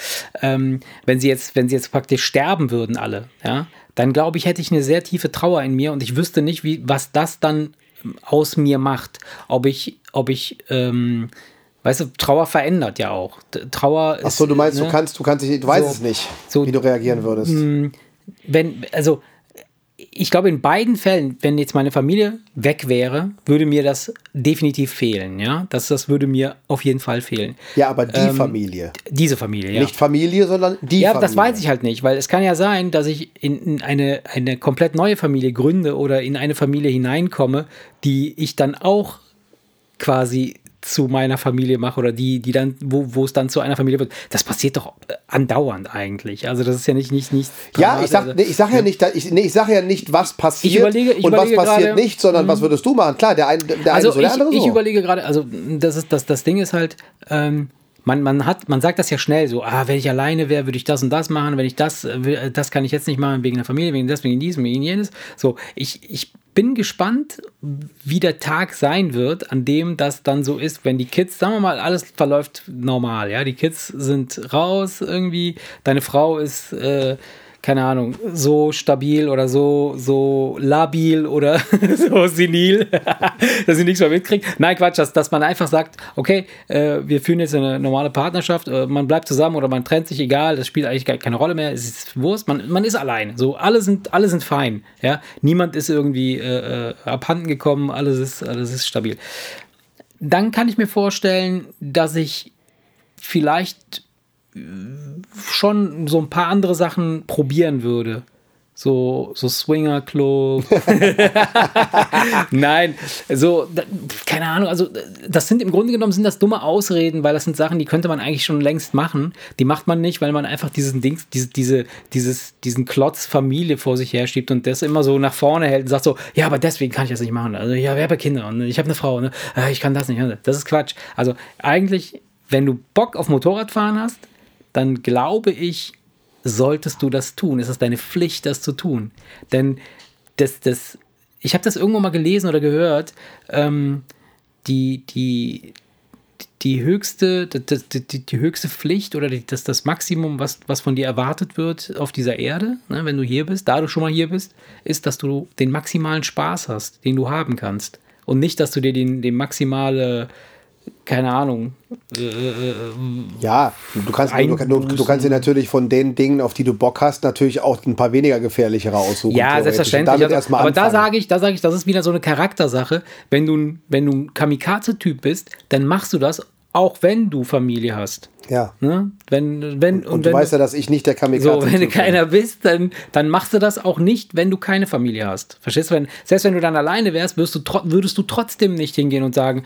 Ähm, wenn sie jetzt, wenn sie jetzt praktisch sterben würden, alle, ja, dann glaube ich, hätte ich eine sehr tiefe Trauer in mir und ich wüsste nicht, wie, was das dann aus mir macht. Ob ich, ob ich, ähm, weißt du, Trauer verändert ja auch. Trauer Ach so, du meinst, ne? du kannst, du kannst, du weißt so, es nicht, so, wie du reagieren würdest. Wenn, also, ich glaube, in beiden Fällen, wenn jetzt meine Familie weg wäre, würde mir das definitiv fehlen, ja. Das, das würde mir auf jeden Fall fehlen. Ja, aber die ähm, Familie. Diese Familie, ja. Nicht Familie, sondern die ja, Familie. Ja, das weiß ich halt nicht, weil es kann ja sein, dass ich in eine, eine komplett neue Familie gründe oder in eine Familie hineinkomme, die ich dann auch quasi zu meiner Familie mache oder die, die dann, wo, wo es dann zu einer Familie wird. Das passiert doch äh, andauernd eigentlich. Also das ist ja nicht, nicht, nicht Ja, ich sag, nee, ich sag ja nicht, ich, nee, ich sag ja nicht, was passiert ich überlege, ich und überlege was passiert grade, nicht, sondern was mhm. würdest du machen? Klar, der eine, der also eine so, der ich, andere so. Ich überlege gerade, also das ist, das, das Ding ist halt, ähm, man, man hat, man sagt das ja schnell so, ah, wenn ich alleine wäre, würde ich das und das machen, wenn ich das, äh, das kann ich jetzt nicht machen, wegen der Familie, wegen des, wegen diesem, wegen jenes. So, ich, ich bin gespannt, wie der Tag sein wird, an dem das dann so ist, wenn die Kids, sagen wir mal, alles verläuft normal, ja, die Kids sind raus irgendwie, deine Frau ist äh, keine Ahnung, so stabil oder so, so labil oder so senil, dass sie nichts mehr mitkriegt. Nein, Quatsch, dass, dass man einfach sagt, okay, äh, wir führen jetzt eine normale Partnerschaft, äh, man bleibt zusammen oder man trennt sich, egal, das spielt eigentlich keine Rolle mehr, es ist Wurst, man, man ist allein. So, alle sind, alle sind fein. Ja? Niemand ist irgendwie äh, äh abhanden gekommen, alles ist, alles ist stabil. Dann kann ich mir vorstellen, dass ich vielleicht schon so ein paar andere Sachen probieren würde. So, so Swinger Club. Nein, so, keine Ahnung, also das sind im Grunde genommen sind das dumme Ausreden, weil das sind Sachen, die könnte man eigentlich schon längst machen. Die macht man nicht, weil man einfach diesen Dings, diese, diese, dieses, diesen Klotz Familie vor sich her schiebt und das immer so nach vorne hält und sagt so, ja, aber deswegen kann ich das nicht machen. Also ich habe Kinder und ich habe eine Frau, ne? Ah, ich kann das nicht. Das ist Quatsch. Also eigentlich, wenn du Bock auf Motorradfahren hast, dann glaube ich, solltest du das tun. Es ist deine Pflicht, das zu tun. Denn das, das, ich habe das irgendwo mal gelesen oder gehört, ähm, die, die, die höchste, die, die, die, höchste Pflicht oder das, das Maximum, was, was von dir erwartet wird auf dieser Erde, ne, wenn du hier bist, da du schon mal hier bist, ist, dass du den maximalen Spaß hast, den du haben kannst. Und nicht, dass du dir den, den maximale keine Ahnung. ja, du kannst, du, du, du, kannst dir natürlich von den Dingen, auf die du Bock hast, natürlich auch ein paar weniger gefährlichere aussuchen. Ja, selbstverständlich. Also, aber da sage ich, da sage ich, das ist wieder so eine Charaktersache. Wenn du, wenn du ein Kamikaze-Typ bist, dann machst du das, auch wenn du Familie hast. Ja. Ne? Wenn, wenn, und, und du weißt ja, dass ich nicht der Kamikaze bin. So, wenn du keiner bist, dann, dann machst du das auch nicht, wenn du keine Familie hast. Verstehst du? Wenn, selbst wenn du dann alleine wärst, würdest du, würdest du trotzdem nicht hingehen und sagen,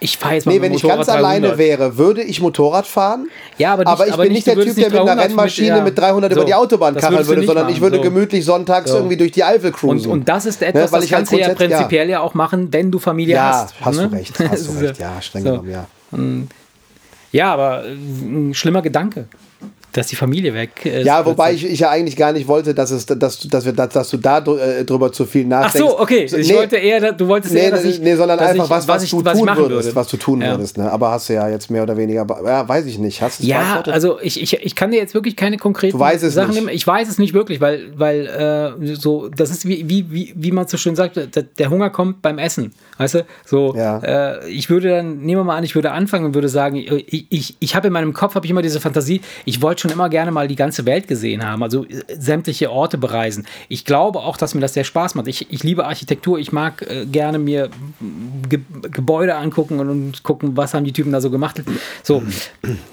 ich fahre jetzt mal Nee, wenn ich ganz 300. alleine wäre, würde ich Motorrad fahren. Ja, aber, nicht, aber ich aber bin nicht, der Typ, der mit einer 300 Rennmaschine ja. mit 300 über So, die Autobahn kacheln würde, sondern ich machen, würde so. gemütlich sonntags So. irgendwie durch die Eifel cruisen. Und, und das ist etwas, weil das ich halt kannst du ja ja. prinzipiell ja. auch machen, wenn du Familie Ja, hast. hast ne? du recht, hast du recht. Ja, streng genommen, ja. Ja, aber ein schlimmer Gedanke, dass die Familie weg ist. Ja, wobei ich, ich ja eigentlich gar nicht wollte, dass, es, dass, dass, wir, dass, dass du da äh, drüber zu viel Ach nachdenkst. so, okay. Ich nee, wollte eher, du wolltest Nee, eher, dass nee, ich. nee, sondern dass einfach ich, was, was, ich, du was tun würdest, würde. was du tun Ja. würdest. Ne? Aber hast du ja jetzt mehr oder weniger, ja, weiß ich nicht. Hast du Ja, also ich, ich, ich kann dir jetzt wirklich keine konkreten Sachen nicht. nehmen. Ich weiß es nicht wirklich, weil, weil äh, so, das ist wie, wie, wie, wie man so schön sagt, der, der Hunger kommt beim Essen. Weißt du? So, Ja. äh, ich würde dann, nehmen wir mal an, ich würde anfangen und würde sagen, ich, ich, ich habe in meinem Kopf habe ich immer diese Fantasie, ich wollte schon immer gerne mal die ganze Welt gesehen haben, also äh, sämtliche Orte bereisen. Ich glaube auch, dass mir das sehr Spaß macht. Ich, ich liebe Architektur, ich mag äh, gerne mir Ge Gebäude angucken und, und gucken, was haben die Typen da so gemacht. So.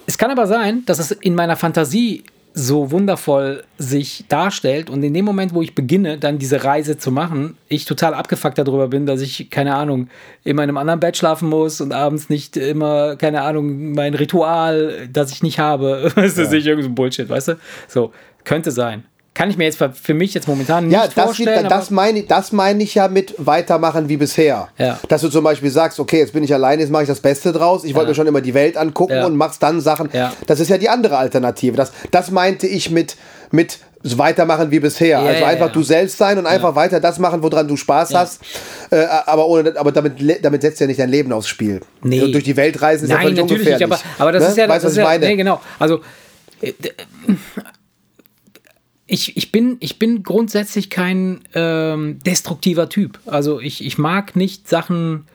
Es kann aber sein, dass es in meiner Fantasie so wundervoll sich darstellt und in dem Moment, wo ich beginne, dann diese Reise zu machen, ich total abgefuckt darüber bin, dass ich, keine Ahnung, in einem anderen Bett schlafen muss und abends nicht immer, keine Ahnung, mein Ritual, das ich nicht habe, das ist nicht irgend so ein Bullshit, weißt du? So, könnte sein. Kann ich mir jetzt für mich jetzt momentan nicht Ja, das, vorstellen. das aber- meine das meine ich ja mit weitermachen wie bisher. Ja. Dass du zum Beispiel sagst, okay, jetzt bin ich alleine, jetzt mache ich das Beste draus. Ich wollte mir schon immer die Welt angucken Ja. und machst dann Sachen. Ja. Das ist ja die andere Alternative. Das, das meinte ich mit, mit weitermachen wie bisher. Ja, also ja, einfach ja. du selbst sein und einfach weiter das machen, woran du Spaß hast. Äh, aber ohne, aber damit, damit setzt ja nicht dein Leben aufs Spiel. Nee. Und durch die Welt reisen ist ja Nein, völlig natürlich nicht, aber, ungefährlich. aber das Ne? ist ja Weißt du, das was ist ich ja, meine? Nee, genau. Also äh, ich, ich, bin, ich bin grundsätzlich kein ähm, destruktiver Typ. Also ich, ich mag nicht Sachen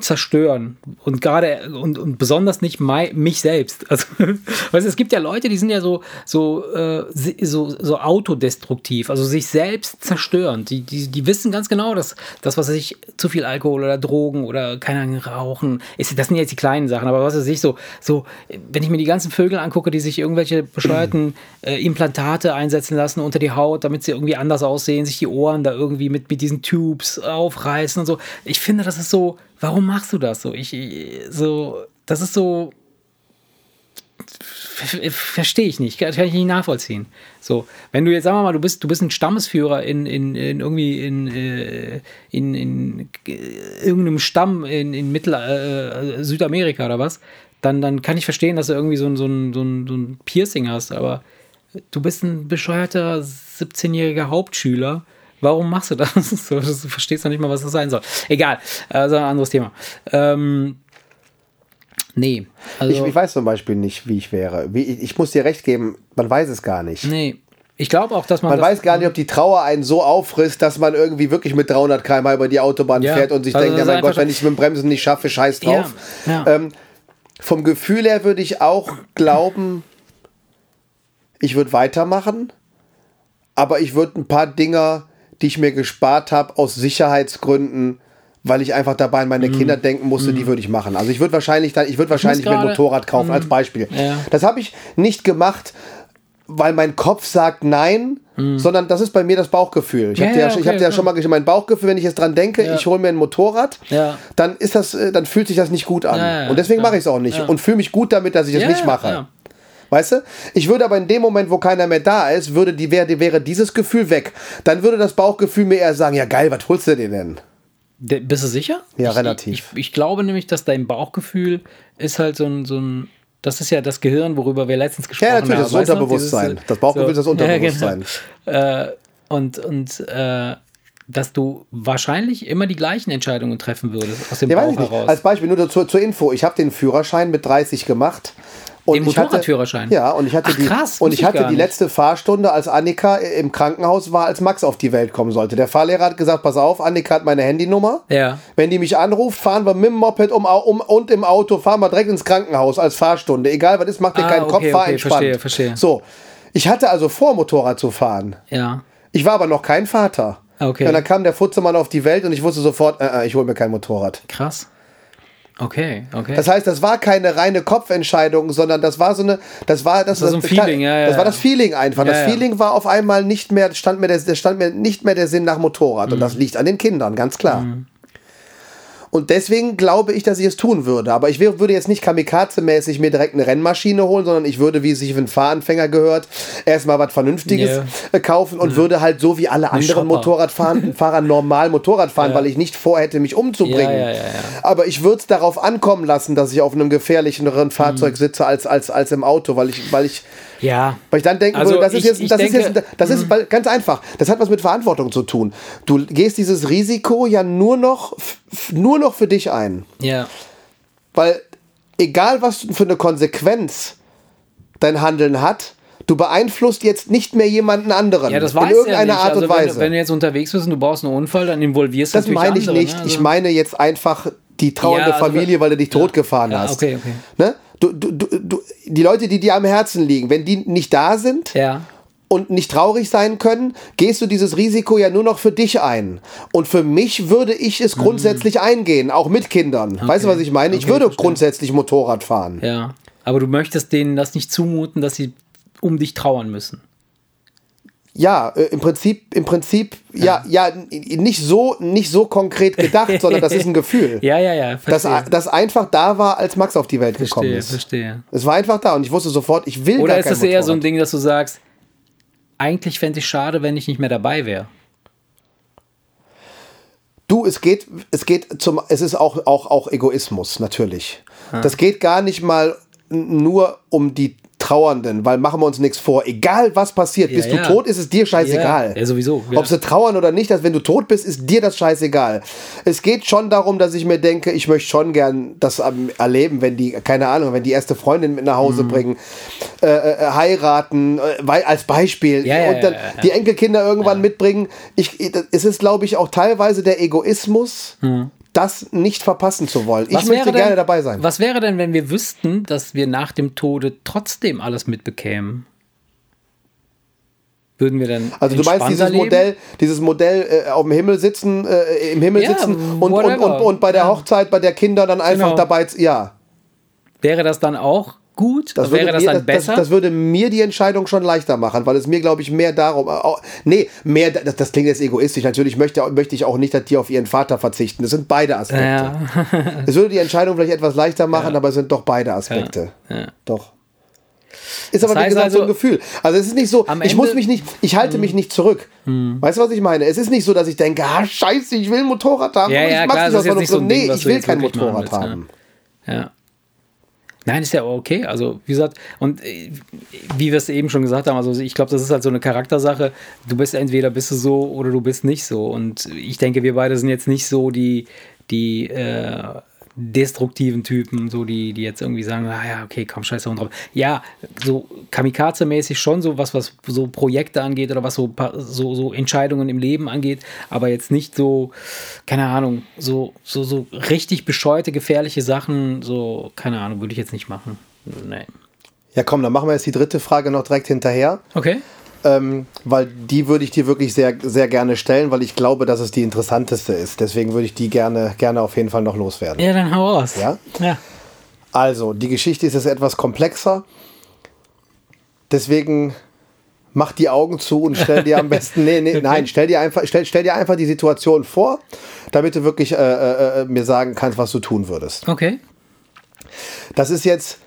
zerstören und gerade und, und besonders nicht mei, mich selbst. Also, weißt, es gibt ja Leute, die sind ja so so äh, so, so autodestruktiv, also sich selbst zerstören. Die, die, die wissen ganz genau, dass das, was weiß ich, zu viel Alkohol oder Drogen oder keine Ahnung, Rauchen, ist, das sind jetzt die kleinen Sachen, aber was weiß ich, so, so, wenn ich mir die ganzen Vögel angucke, die sich irgendwelche bescheuerten äh, Implantate einsetzen lassen unter die Haut, damit sie irgendwie anders aussehen, sich die Ohren da irgendwie mit, mit diesen Tubes aufreißen und so. Ich finde, das ist so, warum machst du das so? Ich, so, das ist so, ver- verstehe ich nicht, kann ich nicht nachvollziehen. So, wenn du jetzt, sagen wir mal, du bist, du bist ein Stammesführer in, in, in irgendwie in, äh, in, in äh, irgendeinem Stamm in, in Mittel äh, Südamerika oder was, dann, dann kann ich verstehen, dass du irgendwie so ein, so, ein, so, ein, so ein Piercing hast, aber du bist ein bescheuerter 17-jähriger Hauptschüler. Warum machst du das? Du verstehst doch nicht mal, was das sein soll. Egal, also ein anderes Thema. Ähm, nee, also. Ich, ich weiß zum Beispiel nicht, wie ich wäre. Wie, ich, ich muss dir recht geben, man weiß es gar nicht. Nee. Ich glaube auch, dass man. Man das, weiß gar nicht, ob die Trauer einen so auffrisst, dass man irgendwie wirklich mit 300 km über die Autobahn Ja. fährt und sich Also denkt, ja mein Gott, wenn ich mit dem Bremsen nicht schaffe, scheiß drauf. Ja, ja. Ähm, vom Gefühl her würde ich auch glauben, ich würde weitermachen, aber ich würde ein paar Dinger, die ich mir gespart habe, aus Sicherheitsgründen, weil ich einfach dabei an meine Mhm. Kinder denken musste, die würde ich machen. Also ich würde wahrscheinlich dann, ich würde wahrscheinlich mir ein Mhm. Motorrad kaufen, als Beispiel. Ja. Das habe ich nicht gemacht, weil mein Kopf sagt nein, sondern das ist bei mir das Bauchgefühl. Ich Mhm. Ja, habe ja, ja, okay, hab ja schon mal mein Bauchgefühl, wenn ich jetzt dran denke, ich hole mir ein Motorrad, dann ist das, äh, dann fühlt sich das nicht gut an. Und deswegen mache ich es auch nicht und fühle mich gut damit, dass ich es nicht mache. Weißt du? Ich würde aber in dem Moment, wo keiner mehr da ist, würde die, wäre, wäre dieses Gefühl weg. Dann würde das Bauchgefühl mir eher sagen, ja geil, was holst du dir denn? De- Bist du sicher? Ja, ich, relativ. Ich, ich glaube nämlich, dass dein Bauchgefühl ist halt so ein, so ein das ist ja das Gehirn, worüber wir letztens gesprochen haben. Ja, natürlich, das weißt? Unterbewusstsein. Dieses, Das Bauchgefühl ist das Unterbewusstsein. Ja, genau. äh, und und äh, dass du wahrscheinlich immer die gleichen Entscheidungen treffen würdest aus dem Ja, weiß Bauch ich nicht. heraus. Als Beispiel nur zur, zur Info, ich habe den Führerschein mit 30 gemacht. Und Den ich hatte- Motorradführerschein? Ja, und ich hatte Ach, die, krass, und ich hatte die letzte Fahrstunde, als Annika im Krankenhaus war, als Max auf die Welt kommen sollte. Der Fahrlehrer hat gesagt, pass auf, Annika hat meine Handynummer. Ja. Wenn die mich anruft, fahren wir mit dem Moped um, um, und im Auto, fahren wir direkt ins Krankenhaus als Fahrstunde. Egal was ist, macht dir Ah, keinen okay, Kopf, fahr okay, entspannt. verstehe, verstehe. So, ich hatte also vor, Motorrad zu fahren. ja. Ich war aber noch kein Vater. Okay. Und dann kam der Futzemann auf die Welt und ich wusste sofort, äh, äh, ich hole mir kein Motorrad. Krass. Okay, okay. Das heißt, das war keine reine Kopfentscheidung, sondern das war so eine, das war das, war so ein Feeling, ja, ja, Das war das Feeling einfach. Ja, das. Feeling war auf einmal nicht mehr, stand mir der, stand mir nicht mehr der Sinn nach Motorrad. Und Mhm. das liegt an den Kindern, ganz klar. Und deswegen glaube ich, dass ich es tun würde. Aber ich würde jetzt nicht kamikaze-mäßig mir direkt eine Rennmaschine holen, sondern ich würde, wie es sich für einen Fahranfänger gehört, erstmal was Vernünftiges yeah. kaufen und yeah. würde halt so wie alle anderen Motorradfahrer normal Motorrad fahren, ja. weil ich nicht vorhätte, mich umzubringen. Ja, ja, Aber ich würde es darauf ankommen lassen, dass ich auf einem gefährlicheren Fahrzeug mhm. sitze als, als, als im Auto, weil ich, weil ich ja. Weil ich dann denken also das ist jetzt, das denke, ist jetzt, das ist mhm. ganz einfach. Das hat was mit Verantwortung zu tun. Du gehst dieses Risiko ja nur noch, nur noch für dich ein. Ja. Weil egal was für eine Konsequenz dein Handeln hat, du beeinflusst jetzt nicht mehr jemanden anderen. Ja, das in irgendeiner ja Art und also Weise. Wenn, wenn, du jetzt unterwegs bist und du brauchst einen Unfall, dann involvierst du Das meine ich andere, nicht. Ne? Also ich meine jetzt einfach die trauernde ja, also Familie, weil du dich totgefahren hast. Okay, okay. Ne? Du, du, du, du, die Leute, die dir am Herzen liegen, wenn die nicht da sind, ja und nicht traurig sein können, gehst du dieses Risiko ja nur noch für dich ein. Und für mich würde ich es mhm. grundsätzlich eingehen, auch mit Kindern. Okay. Weißt du, was ich meine? Ich würde verstehe. grundsätzlich Motorrad fahren. Ja, aber du möchtest denen das nicht zumuten, dass sie um dich trauern müssen. Ja, äh, im Prinzip, im Prinzip, ja, ja, ja nicht so, nicht so konkret gedacht, sondern das ist ein Gefühl. ja, ja, ja. Das, das einfach da war, als Max auf die Welt verstehe, gekommen ist. Verstehe. Es war einfach da und ich wusste sofort, ich will Oder ist das eher so ein Ding, dass du sagst, eigentlich fände ich schade, wenn ich nicht mehr dabei wäre. Du, es geht, es geht zum, es ist auch, auch, auch Egoismus, natürlich. Ah. Das geht gar nicht mal nur um die Trauernden, weil machen wir uns nichts vor. Egal was passiert, ja, bist ja. du tot, ist es dir scheißegal. Ja, sowieso. Ob sie trauern oder nicht, dass wenn du tot bist, ist dir das scheißegal. Es geht schon darum, dass ich mir denke, ich möchte schon gern das erleben, wenn die, keine Ahnung, wenn die erste Freundin mit nach Hause mhm. bringen, äh, äh, heiraten, äh, weil, als Beispiel, und dann die Enkelkinder irgendwann mitbringen. Ich, es ist, glaube ich, auch teilweise der Egoismus. Mhm das nicht verpassen zu wollen. Ich möchte denn, gerne dabei sein. Was wäre denn, wenn wir wüssten, dass wir nach dem Tode trotzdem alles mitbekämen? Würden wir dann Also du meinst dieses leben? Modell, dieses Modell äh, auf dem Himmel sitzen, äh, im Himmel ja, sitzen und, und, und, und, bei der ja. Hochzeit, bei der Kinder dann einfach genau. dabei, ja. Wäre das dann auch gut? Das wäre das mir, dann besser? Das, das, würde mir die Entscheidung schon leichter machen, weil es mir, glaube ich, mehr darum. Auch, nee, mehr, das, das, klingt jetzt egoistisch. Natürlich möchte, möchte ich auch nicht, dass die auf ihren Vater verzichten. Das sind beide Aspekte. Ja. es würde die Entscheidung vielleicht etwas leichter machen, ja. aber es sind doch beide Aspekte. Ja. Doch. Ist das aber wie gesagt also, so ein also, Gefühl. Also es ist nicht so, ich muss mich nicht, ich halte mich nicht zurück. Hm. Weißt du, was ich meine? Es ist nicht so, dass ich denke, ah, scheiße, ich will ein Motorrad haben. Ja, ja, ich klar, das nicht so nee, ich will kein Motorrad haben. Ja. Nein, ist ja okay. Also, wie gesagt, und äh, wie wir es eben schon gesagt haben, also ich glaube, das ist halt so eine Charaktersache. Du bist entweder bist du so oder du bist nicht so. Und ich denke, wir beide sind jetzt nicht so die, die äh, destruktiven Typen, so die, die jetzt irgendwie sagen, ah ja, okay, komm, scheiße drauf. Ja, so Kamikaze-mäßig schon so was, was so Projekte angeht oder was so, so, so Entscheidungen im Leben angeht, aber jetzt nicht so, keine Ahnung, so, so, so richtig bescheute, gefährliche Sachen, so, keine Ahnung, würde ich jetzt nicht machen. Nee. Ja, komm, dann machen wir jetzt die dritte Frage noch direkt hinterher. Okay. Ähm, weil die würde ich dir wirklich sehr, sehr gerne stellen, weil ich glaube, dass es die interessanteste ist. Deswegen würde ich die gerne, gerne auf jeden Fall noch loswerden. Ja, dann hau aus. Ja? Ja. Also, die Geschichte ist jetzt etwas komplexer. Deswegen mach die Augen zu und stell dir am besten, nee, nee, nein, stell dir einfach, stell, stell dir einfach die Situation vor, damit du wirklich äh, äh, äh mir sagen kannst, was du tun würdest. Okay. Das ist jetzt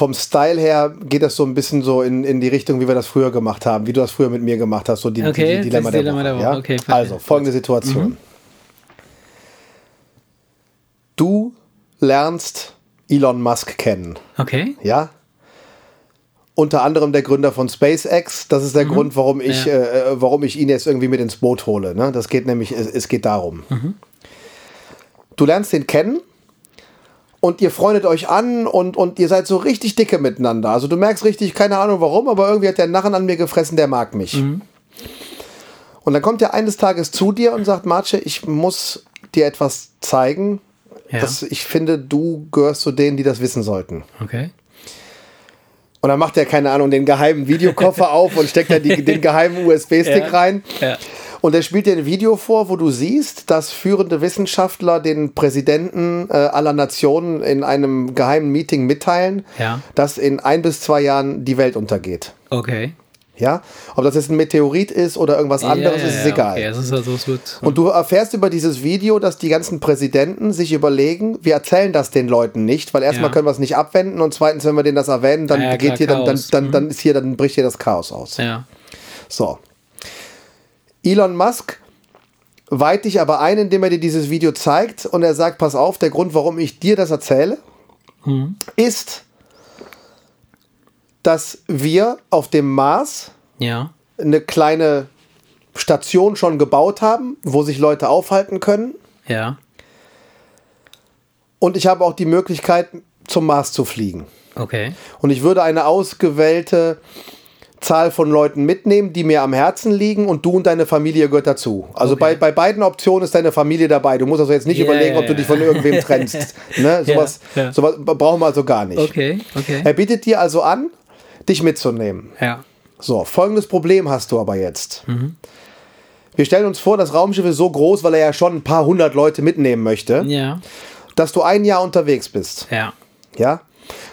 vom Style her geht das so ein bisschen so in, in die Richtung, wie wir das früher gemacht haben, wie du das früher mit mir gemacht hast, so die, okay, die, die Dilemma, der, Dilemma der Woche. Ja? Okay, also, folgende Situation. Mhm. Du lernst Elon Musk kennen. Okay. Ja? Unter anderem der Gründer von SpaceX. Das ist der mhm. Grund, warum ich, ja. äh, äh warum ich ihn jetzt irgendwie mit ins Boot hole. Ne? Das geht nämlich, es, es geht darum. Mhm. Du lernst ihn kennen und ihr freundet euch an und, und ihr seid so richtig dicke miteinander. Also du merkst richtig, keine Ahnung warum, aber irgendwie hat der Narren an mir gefressen, der mag mich. Mhm. Und dann kommt er eines Tages zu dir und sagt, Marce, ich muss dir etwas zeigen. Ja. Dass ich finde, du gehörst zu denen, die das wissen sollten. Okay. Und dann macht er, keine Ahnung, den geheimen Videokoffer auf und steckt da die, den geheimen USB-Stick ja. rein. Ja. Und er spielt dir ein Video vor, wo du siehst, dass führende Wissenschaftler den Präsidenten äh, aller Nationen in einem geheimen Meeting mitteilen, ja. dass in ein bis zwei Jahren die Welt untergeht. Okay. Ja, ob das jetzt ein Meteorit ist oder irgendwas anderes, ja, ja, ist es egal. Okay. ist also, wird, Und du erfährst über dieses Video, dass die ganzen Präsidenten sich überlegen, wir erzählen das den Leuten nicht, weil erstmal können wir es nicht abwenden und zweitens, wenn wir denen das erwähnen, dann geht klar, hier, dann, dann, dann, dann, ist hier, dann bricht hier das Chaos aus. Ja. So. Elon Musk weiht dich aber ein, indem er dir dieses Video zeigt und er sagt, pass auf, der Grund, warum ich dir das erzähle, mhm. ist, dass wir auf dem Mars ja. eine kleine Station schon gebaut haben, wo sich Leute aufhalten können. Ja. Und ich habe auch die Möglichkeit, zum Mars zu fliegen. Okay. Und ich würde eine ausgewählte Zahl von Leuten mitnehmen, die mir am Herzen liegen und du und deine Familie gehört dazu. Also okay. bei, bei beiden Optionen ist deine Familie dabei. Du musst also jetzt nicht yeah, überlegen, ob du dich von irgendwem trennst. ne? sowas, yeah, yeah. sowas brauchen wir also gar nicht. Okay, okay. Er bietet dir also an, dich mitzunehmen. Ja. So, folgendes Problem hast du aber jetzt. Mhm. Wir stellen uns vor, das Raumschiff ist so groß, weil er ja schon ein paar hundert Leute mitnehmen möchte, ja. dass du ein Jahr unterwegs bist. Ja. Ja.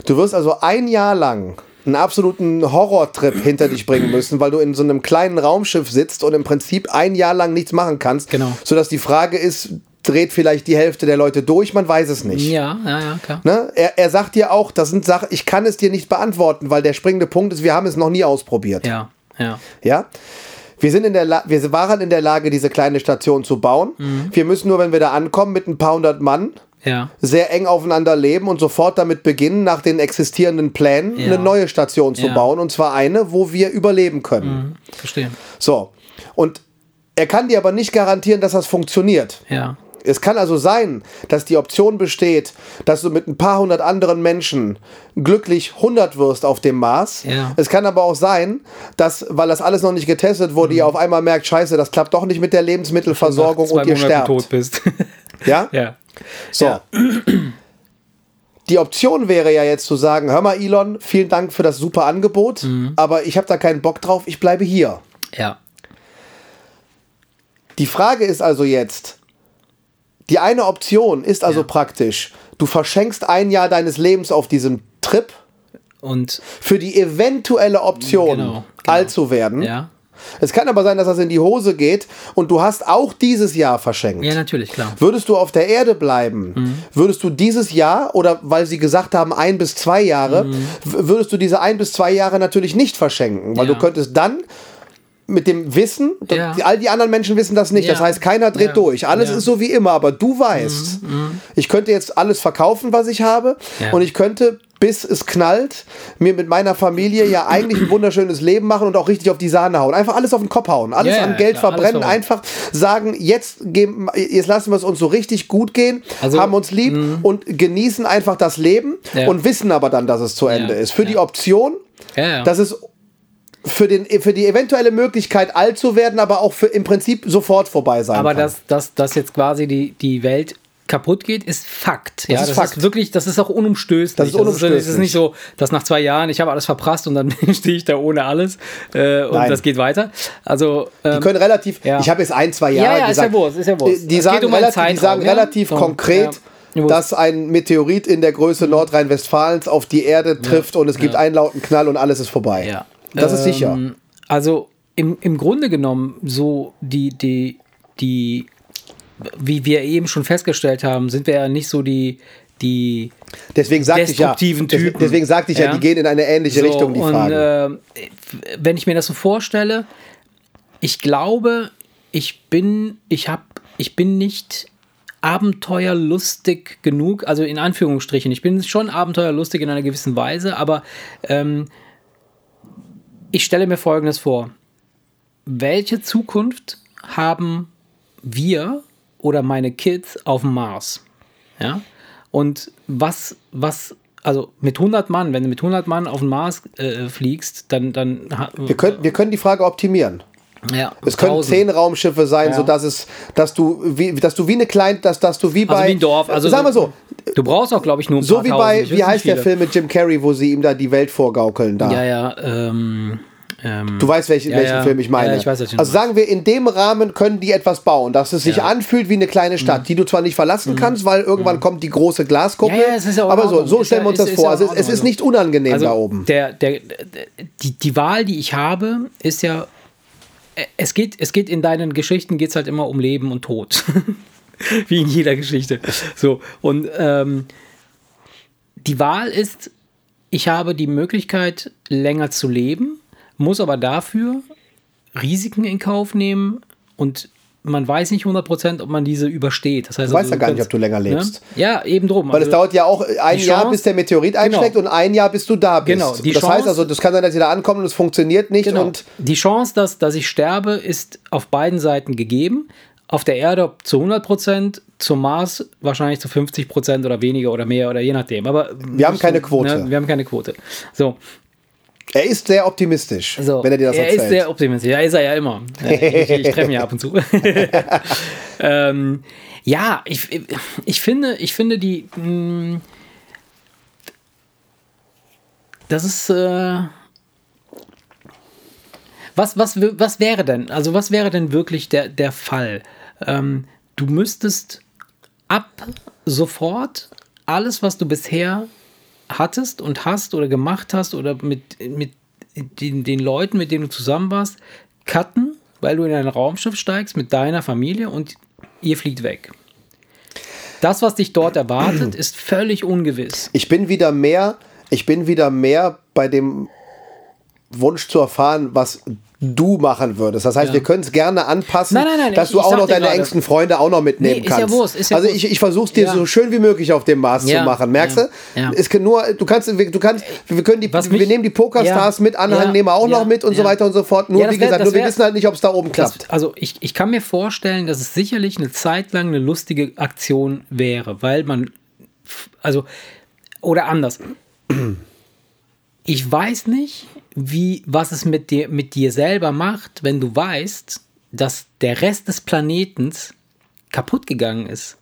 Du wirst also ein Jahr lang einen absoluten Horrortrip hinter dich bringen müssen, weil du in so einem kleinen Raumschiff sitzt und im Prinzip ein Jahr lang nichts machen kannst. Genau. Sodass die Frage ist, dreht vielleicht die Hälfte der Leute durch, man weiß es nicht. Ja, ja, ja, klar. Ne? Er, er sagt dir auch, das sind Sachen, ich kann es dir nicht beantworten, weil der springende Punkt ist, wir haben es noch nie ausprobiert. Ja, ja. Ja? Wir, sind in der La wir waren in der Lage, diese kleine Station zu bauen. Mhm. Wir müssen nur, wenn wir da ankommen, mit ein paar hundert Mann ja. sehr eng aufeinander leben und sofort damit beginnen, nach den existierenden Plänen ja. eine neue Station zu ja. bauen. Und zwar eine, wo wir überleben können. Mhm. Verstehe. So. Und er kann dir aber nicht garantieren, dass das funktioniert. Ja. Es kann also sein, dass die Option besteht, dass du mit ein paar hundert anderen Menschen glücklich 100 wirst auf dem Mars. Ja. Es kann aber auch sein, dass, weil das alles noch nicht getestet wurde, mhm. ihr auf einmal merkt, scheiße, das klappt doch nicht mit der Lebensmittelversorgung und ihr sterbt. tot bist. ja? Ja. So. Ja. Die Option wäre ja jetzt zu sagen, hör mal Elon, vielen Dank für das super Angebot, mhm. aber ich habe da keinen Bock drauf, ich bleibe hier. Ja. Die Frage ist also jetzt, die eine Option ist also ja. praktisch, du verschenkst ein Jahr deines Lebens auf diesem Trip und für die eventuelle Option, genau, genau. alt zu werden. Ja. Es kann aber sein, dass das in die Hose geht und du hast auch dieses Jahr verschenkt. Ja, natürlich, klar. Würdest du auf der Erde bleiben, mhm. würdest du dieses Jahr oder weil sie gesagt haben ein bis zwei Jahre, mhm. würdest du diese ein bis zwei Jahre natürlich nicht verschenken, weil ja. du könntest dann mit dem Wissen, ja. all die anderen Menschen wissen das nicht. Ja. Das heißt, keiner dreht ja. durch. Alles ist so wie immer, aber du weißt, mhm. mhm. ich könnte jetzt alles verkaufen, was ich habe, und ich könnte bis es knallt, mir mit meiner Familie ja eigentlich ein wunderschönes Leben machen und auch richtig auf die Sahne hauen. Einfach alles auf den Kopf hauen, alles an Geld klar, verbrennen, einfach sagen, jetzt, geben, jetzt lassen wir es uns so richtig gut gehen, also, haben uns lieb mh. und genießen einfach das Leben und wissen aber dann, dass es zu Ende ist. Für die Option, dass es für, den, für die eventuelle Möglichkeit, alt zu werden, aber auch für im Prinzip sofort vorbei sein aber kann. Aber dass, dass, dass jetzt quasi die, die Welt kaputt geht, ist Fakt. Das ja, ist das Fakt. ist wirklich, das ist auch unumstößlich. Das ist unumstößlich. Das ist, nicht so, dass nach zwei Jahren ich habe alles verprasst und dann stehe ich da ohne alles äh, und Nein. das geht weiter. Also ähm, die können relativ. Ja. Ich habe jetzt ein zwei Jahre. Ja, ja, gesagt, ist ja Wurst, ist ja Wurst. Die, sagen, um relativ, die sagen relativ konkret. Dass ein Meteorit in der Größe mhm. Nordrhein-Westfalens auf die Erde trifft und es gibt einen lauten Knall und alles ist vorbei. Ja. Das ähm, ist sicher. Ähm, also im, im Grunde genommen so die, die, die, wie wir eben schon festgestellt haben, sind wir ja nicht so die, die deswegen sagte ich ja, Typen. Deswegen sagte ich ja, ja, die gehen in eine ähnliche so, Richtung, die und, Fragen. Äh, wenn ich mir das so vorstelle, ich glaube, ich bin, ich habe, ich bin nicht abenteuerlustig genug, also in Anführungsstrichen. Ich bin schon abenteuerlustig in einer gewissen Weise, aber ähm, ich stelle mir Folgendes vor. Welche Zukunft haben wir oder meine Kids auf dem Mars? Ja? Und was, was, also mit 100 Mann, wenn du mit 100 Mann auf den Mars äh, fliegst, dann. dann wir, können, wir können die Frage optimieren. Ja, es können zehn Raumschiffe sein, ja. so dass es, dass du wie, dass du wie eine kleine, dass, dass du wie bei, also wie ein Dorf, also sagen wir so, du brauchst auch glaube ich nur ein so wie bei, wie heißt der Film mit Jim Carrey, wo sie ihm da die Welt vorgaukeln da? Ja ja, ähm, Ähm, du weißt, welchen, ja, welchen ja. Film ich meine. Ja, ich weiß, also sagen wir, in dem Rahmen können die etwas bauen, dass es sich anfühlt wie eine kleine Stadt, mhm. die du zwar nicht verlassen mhm. kannst, weil irgendwann mhm. kommt die große Glaskuppel. aber so, so stellen wir uns das vor. Also es ist nicht unangenehm also da oben. Der, der, die, die Wahl, die ich habe, ist ja, es geht, es geht in deinen Geschichten geht es halt immer um Leben und Tod. wie in jeder Geschichte. So, und ähm, die Wahl ist, ich habe die Möglichkeit, länger zu leben muss aber dafür Risiken in Kauf nehmen und man weiß nicht 100%, ob man diese übersteht. Das heißt, du weißt also, ja gar nicht, ob du länger ne? lebst. Ne? Ja, eben drum. Weil also, es dauert ja auch ein Chance, Jahr, bis der Meteorit einschlägt genau. und ein Jahr, bis du da bist. Genau. Die das Chance, heißt also, das kann sein, dass sie da ankommen und es funktioniert nicht. Genau. Und die Chance, dass, dass ich sterbe, ist auf beiden Seiten gegeben. Auf der Erde zu 100%, zum Mars wahrscheinlich zu 50% oder weniger oder mehr oder je nachdem. Aber wir haben keine Quote. Ne, wir haben keine Quote. So, er ist sehr optimistisch, so, wenn er dir das er erzählt. Er ist sehr optimistisch, ja, ist er ja immer. Ich, ich treffe ihn ja ab und zu. ähm, ja, ich, ich, finde, ich finde die. Mh, hm, das ist. Äh, was, was, was wäre denn? Also, was wäre denn wirklich der, der Fall? Ähm, du müsstest ab sofort alles, was du bisher hattest und hast oder gemacht hast oder mit, mit den, den Leuten, mit denen du zusammen warst, cutten, weil du in ein Raumschiff steigst mit deiner Familie und ihr fliegt weg. Das, was dich dort erwartet, ist völlig ungewiss. Ich bin wieder mehr, ich bin wieder mehr bei dem Wunsch zu erfahren, was du machen würdest. Das heißt, ja. wir können es gerne anpassen, nein, nein, nein, dass ich, du auch noch deine gerade. engsten Freunde auch noch mitnehmen nee, kannst. Ja Wurst, ja also ich, ich versuche es dir so schön wie möglich auf dem Mars zu machen. Merkst du? Es kann nur, du kannst, du kannst, wir können die, mich, wir nehmen die Pokerstars mit, Anhängnehmer auch noch mit und so weiter und so fort. Nur wie wär, gesagt, nur wär, wir wissen halt nicht, ob es da oben klappt. Das, also ich, ich kann mir vorstellen, dass es sicherlich eine Zeit lang eine lustige Aktion wäre, weil man, also, oder anders. Ich weiß nicht, wie, was es mit dir, mit dir selber macht, wenn du weißt, dass der Rest des Planetens kaputt gegangen ist,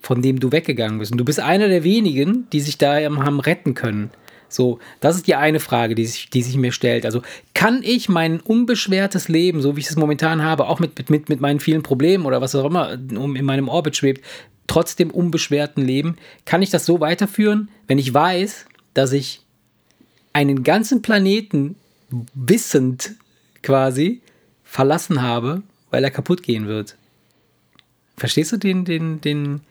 von dem du weggegangen bist. Und du bist einer der wenigen, die sich da haben retten können. So, das ist die eine Frage, die sich, die sich mir stellt. Also, kann ich mein unbeschwertes Leben, so wie ich es momentan habe, auch mit, mit, mit meinen vielen Problemen oder was auch immer in meinem Orbit schwebt, trotzdem unbeschwerten Leben, kann ich das so weiterführen, wenn ich weiß, dass ich einen ganzen Planeten wissend quasi verlassen habe, weil er kaputt gehen wird. Verstehst du den, den, den,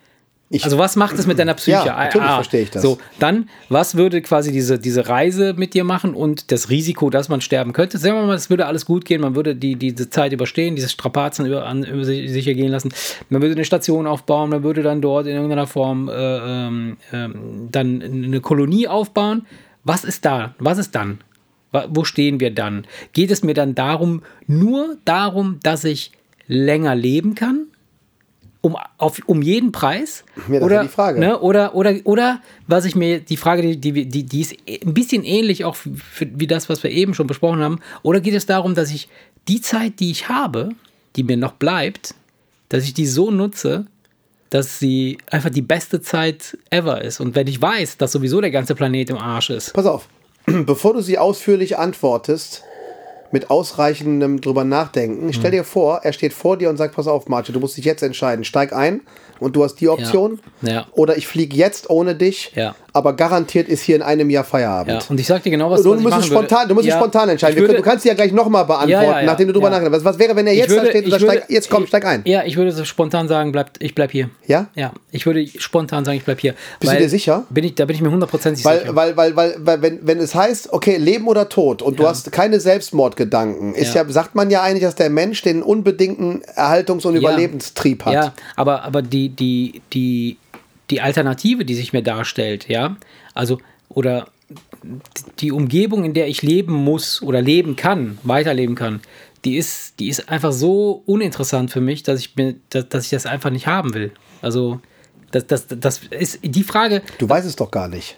ich, also was macht es mit deiner Psyche? Ja, natürlich ah, verstehe ich das. So, dann, was würde quasi diese, diese Reise mit dir machen und das Risiko, dass man sterben könnte? Sagen wir mal, es würde alles gut gehen, man würde die, diese Zeit überstehen, diese Strapazen über, an, über sich, sich ergehen lassen. Man würde eine Station aufbauen, man würde dann dort in irgendeiner Form äh, äh, dann eine Kolonie aufbauen. Was ist da? Was ist dann? Wo stehen wir dann? Geht es mir dann darum, nur darum, dass ich länger leben kann? Um, auf, um jeden Preis? Ja, oder, die Frage. Ne, oder, oder, oder was ich mir, die Frage, die, die, die, die ist ein bisschen ähnlich auch für, wie das, was wir eben schon besprochen haben. Oder geht es darum, dass ich die Zeit, die ich habe, die mir noch bleibt, dass ich die so nutze, dass sie einfach die beste Zeit ever ist. Und wenn ich weiß, dass sowieso der ganze Planet im Arsch ist. Pass auf, bevor du sie ausführlich antwortest, mit ausreichendem drüber nachdenken, stell dir vor, er steht vor dir und sagt, pass auf, Martin, du musst dich jetzt entscheiden. Steig ein und du hast die Option. Ja. Ja. Oder ich fliege jetzt ohne dich, ja. Aber garantiert ist hier in einem Jahr Feierabend. Ja. Und ich sag dir genau, was, du, was musst spontan, Du musst dich spontan entscheiden. Würde, können, du kannst ja gleich nochmal beantworten, nachdem du drüber nachgedacht hast. Was wäre, wenn er jetzt würde, da steht und sagt, steig, jetzt komm, steig ein? Ja, ich würde so spontan sagen, bleib, ich bleib hier. Ja? Ja, ich würde spontan sagen, ich bleib hier. Bist du dir sicher? Bin ich, da bin ich mir hundertprozentig sicher. Weil, weil, weil, weil wenn, wenn es heißt, okay, Leben oder Tod und du hast keine Selbstmordgedanken, ist ja. sagt man ja eigentlich, dass der Mensch den unbedingten Erhaltungs- und Überlebenstrieb hat. Ja, aber, aber die, die, die die, Alternative, die sich mir darstellt, ja, also oder die Umgebung, in der ich leben muss oder leben kann, weiterleben kann, die ist, die ist einfach so uninteressant für mich, dass ich, mir, dass, dass ich das einfach nicht haben will. Also, das, das, das ist die Frage. Du weißt es doch gar nicht.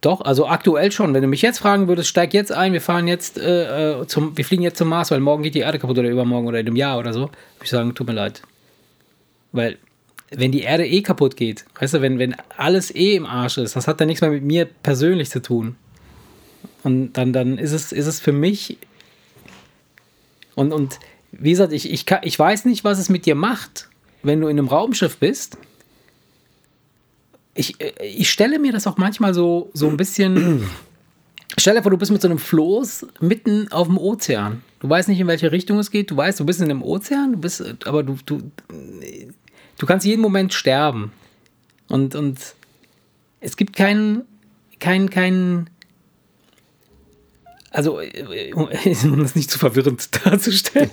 Doch, also aktuell schon. Wenn du mich jetzt fragen würdest, steig jetzt ein, wir fahren jetzt äh, äh zum, wir fliegen jetzt zum Mars, weil morgen geht die Erde kaputt oder übermorgen oder in einem Jahr oder so, würde ich sagen, tut mir leid. Weil wenn die Erde eh kaputt geht, weißt du, wenn, wenn alles eh im Arsch ist, das hat dann nichts mehr mit mir persönlich zu tun. Und dann, dann ist, es, ist es für mich Und, und wie gesagt, ich, ich, kann, ich weiß nicht, was es mit dir macht, wenn du in einem Raumschiff bist. Ich, äh, ich stelle mir das auch manchmal so, so ein bisschen. Stell dir vor, du bist mit so einem Floß mitten auf dem Ozean. Du weißt nicht, in welche Richtung es geht. Du weißt, du bist in einem Ozean, du bist, aber du, du, du kannst jeden Moment sterben. Und, und es gibt keinen, keinen, keinen, also, äh, um das nicht zu verwirrend darzustellen.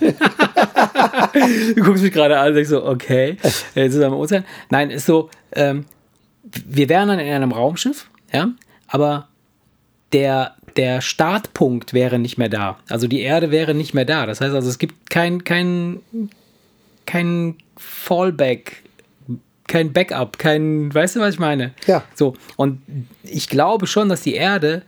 du guckst mich gerade an und denkst so, okay, jetzt ist er im Ozean. Nein, ist so, ähm, wir wären dann in einem Raumschiff, ja, aber der, der Startpunkt wäre nicht mehr da. Also die Erde wäre nicht mehr da. Das heißt also, es gibt kein, kein, kein Fallback, kein Backup, kein, weißt du, was ich meine? Ja. So, und ich glaube schon, dass die Erde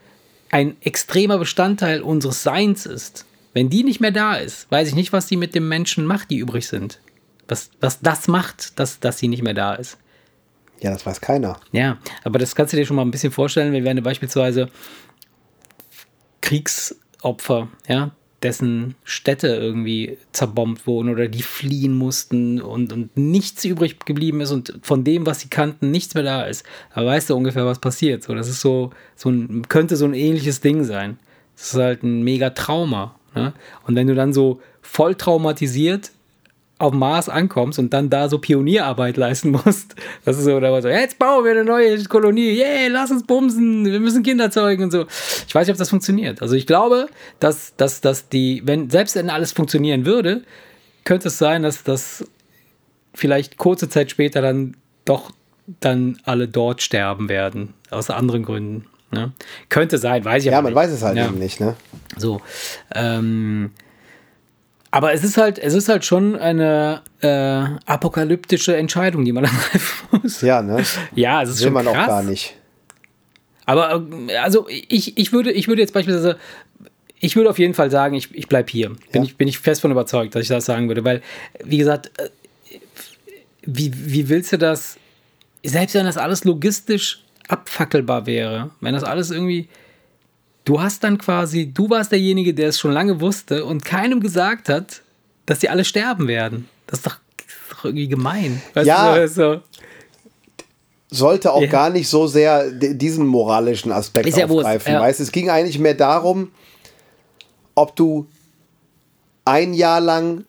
ein extremer Bestandteil unseres Seins ist. Wenn die nicht mehr da ist, weiß ich nicht, was die mit den Menschen macht, die übrig sind. Was, was das macht, dass, dass sie nicht mehr da ist. Ja, das weiß keiner. Ja, aber das kannst du dir schon mal ein bisschen vorstellen, wenn wir beispielsweise Kriegsopfer, ja, dessen Städte irgendwie zerbombt wurden oder die fliehen mussten und, und nichts übrig geblieben ist und von dem, was sie kannten, nichts mehr da ist. Da weißt du ungefähr, was passiert. So, das ist so, so ein, könnte so ein ähnliches Ding sein. Das ist halt ein mega Trauma. Ne? Und wenn du dann so voll traumatisiert auf dem Mars ankommst und dann da so Pionierarbeit leisten musst. Das ist so, da war so, jetzt bauen wir eine neue Kolonie, yeah, lass uns bumsen, wir müssen Kinder zeugen und so. Ich weiß nicht, ob das funktioniert. Also ich glaube, dass, dass, dass die, wenn, selbst wenn alles funktionieren würde, könnte es sein, dass das vielleicht kurze Zeit später dann doch dann alle dort sterben werden. Aus anderen Gründen. Ne? Könnte sein, weiß ich ja, aber nicht. Ja, man weiß es halt ja. eben nicht, ne? So. Ähm, aber es ist halt, es ist halt schon eine äh, apokalyptische Entscheidung, die man treffen muss. Ja, ne? Ja, es ist Will schon man krass. auch gar nicht. Aber äh, also ich, ich würde, ich würde jetzt beispielsweise, ich würde auf jeden Fall sagen, ich, ich bleibe hier. Bin, ja. ich, bin ich fest von überzeugt, dass ich das sagen würde. Weil, wie gesagt, äh, wie, wie willst du das, selbst wenn das alles logistisch abfackelbar wäre, wenn das alles irgendwie du hast dann quasi, du warst derjenige, der es schon lange wusste und keinem gesagt hat, dass sie alle sterben werden. Das ist doch, das ist doch irgendwie gemein. Weißt ja. Du, so, sollte auch ja. gar nicht so sehr diesen moralischen Aspekt ist aufgreifen. Ja. Weißt, es ging eigentlich mehr darum, ob du ein Jahr lang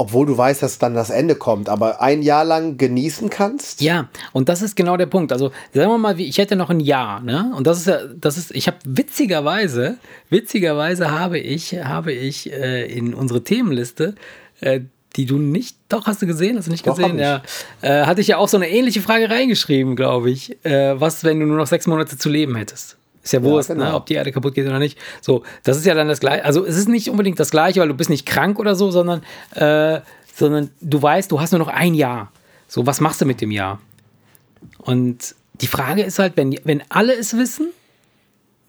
obwohl du weißt, dass dann das Ende kommt, aber ein Jahr lang genießen kannst? Ja, und das ist genau der Punkt. Also sagen wir mal, ich hätte noch ein Jahr, ne? Und das ist ja, das ist, ich habe witzigerweise, witzigerweise habe ich, habe ich äh, in unsere Themenliste äh, die du nicht, doch hast du gesehen, hast du nicht gesehen, doch, ja. Äh, hatte ich ja auch so eine ähnliche Frage reingeschrieben, glaube ich. Äh, was, wenn du nur noch sechs Monate zu leben hättest? Ist ja Wurst, ja, ne, genau. ne, ob die Erde kaputt geht oder nicht. So, das ist ja dann das Gleiche. Also es ist nicht unbedingt das Gleiche, weil du bist nicht krank oder so, sondern, äh, sondern du weißt, du hast nur noch ein Jahr. So, was machst du mit dem Jahr? Und die Frage ist halt, wenn, wenn alle es wissen,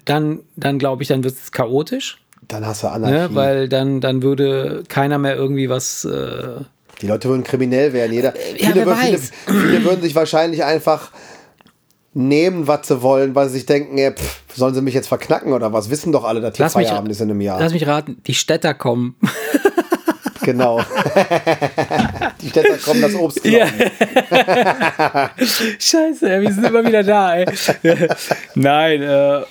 dann, dann glaube ich, dann wird es chaotisch. Dann hast du Anarchie. Ne, weil dann, dann würde keiner mehr irgendwie was. Äh, die Leute würden kriminell werden. Jeder, ja, viele, viele, viele würden sich wahrscheinlich einfach nehmen, was sie wollen, weil sie sich denken, ey, pff, sollen sie mich jetzt verknacken oder was? Wissen doch alle, dass hier Feierabend ist in einem Jahr. Lass mich raten, die Städter kommen. Genau. die Städter kommen das Obst ja. Scheiße, wir sind immer wieder da, ey. Nein, äh,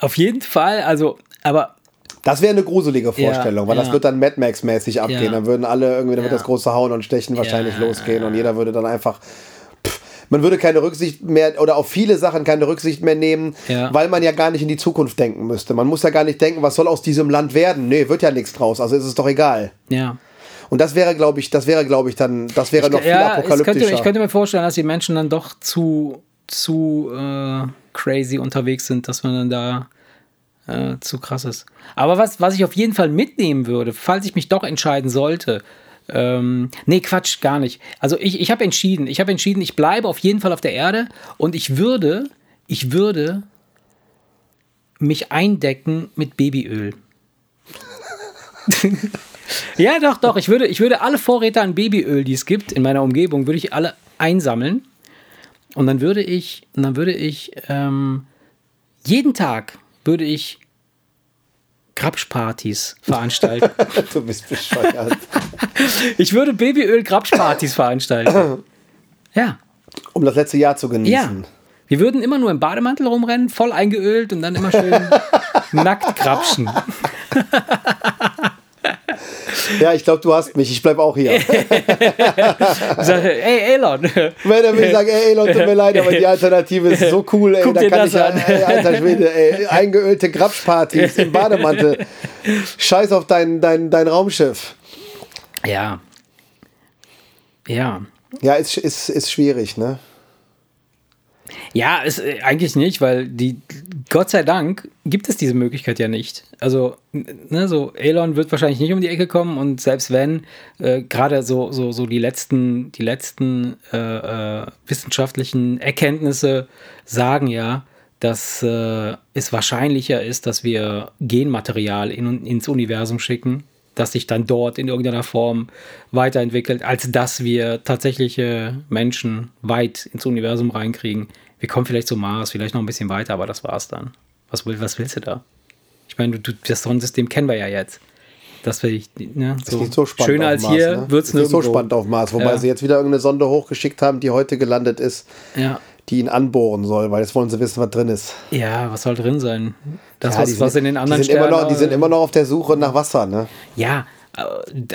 auf jeden Fall, also, aber das wäre eine gruselige Vorstellung, ja, weil ja. das wird dann Mad Max-mäßig abgehen. Ja. Dann würden alle irgendwie, dann wird das große Hauen und Stechen wahrscheinlich losgehen und jeder würde dann einfach man würde keine Rücksicht mehr oder auf viele Sachen keine Rücksicht mehr nehmen, ja. weil man ja gar nicht in die Zukunft denken müsste. Man muss ja gar nicht denken, was soll aus diesem Land werden. Nee, wird ja nichts draus, also ist es doch egal. Ja. Und das wäre, glaube ich, das wäre, glaube ich, dann, das wäre ich, noch viel ja, apokalyptischer. Könnte, ich könnte mir vorstellen, dass die Menschen dann doch zu, zu äh, crazy unterwegs sind, dass man dann da äh, zu krass ist. Aber was, was ich auf jeden Fall mitnehmen würde, falls ich mich doch entscheiden sollte, ähm, nee, Quatsch, gar nicht. Also ich, ich habe entschieden, ich habe entschieden, ich bleibe auf jeden Fall auf der Erde und ich würde, ich würde mich eindecken mit Babyöl. ja, doch, doch. Ich würde, ich würde alle Vorräte an Babyöl, die es gibt in meiner Umgebung, würde ich alle einsammeln. Und dann würde ich, dann würde ich ähm, jeden Tag würde ich Grapschpartys veranstalten. du bist bescheuert. ich würde Babyöl-Grapschpartys veranstalten. Ja. Um das letzte Jahr zu genießen. Ja. Wir würden immer nur im Bademantel rumrennen, voll eingeölt und dann immer schön nackt grapschen. Ja, ich glaube, du hast mich. Ich bleibe auch hier. sag, ey, Elon. Wenn er mir sagt, ey, Elon, tut mir leid, aber die Alternative ist so cool, ey. Guck da kann ich an. ey, alter Schwede, ey, eingeölte Grapschpartys im Bademantel. Scheiß auf dein, dein, dein Raumschiff. Ja. Ja. Ja, ist, ist, ist schwierig, ne? Ja, ist, äh, eigentlich nicht, weil die, Gott sei Dank gibt es diese Möglichkeit ja nicht. Also, ne, so Elon wird wahrscheinlich nicht um die Ecke kommen und selbst wenn, äh, gerade so, so, so die letzten, die letzten äh, äh, wissenschaftlichen Erkenntnisse sagen ja, dass äh, es wahrscheinlicher ist, dass wir Genmaterial in, ins Universum schicken, das sich dann dort in irgendeiner Form weiterentwickelt, als dass wir tatsächliche Menschen weit ins Universum reinkriegen. Wir kommen vielleicht zum Mars, vielleicht noch ein bisschen weiter, aber das war's dann. Was, was willst du da? Ich meine, du, das Sonnensystem kennen wir ja jetzt. Das wäre ne, so, so schöner als Mars, hier ne? wird es nicht so spannend auf Mars, wobei ja. sie jetzt wieder irgendeine Sonde hochgeschickt haben, die heute gelandet ist. Ja die ihn anbohren soll, weil jetzt wollen sie wissen, was drin ist. Ja, was soll drin sein? Das, ja, was, sind, was in den anderen die sind, Sternen, immer noch, die sind immer noch auf der Suche nach Wasser, ne? Ja,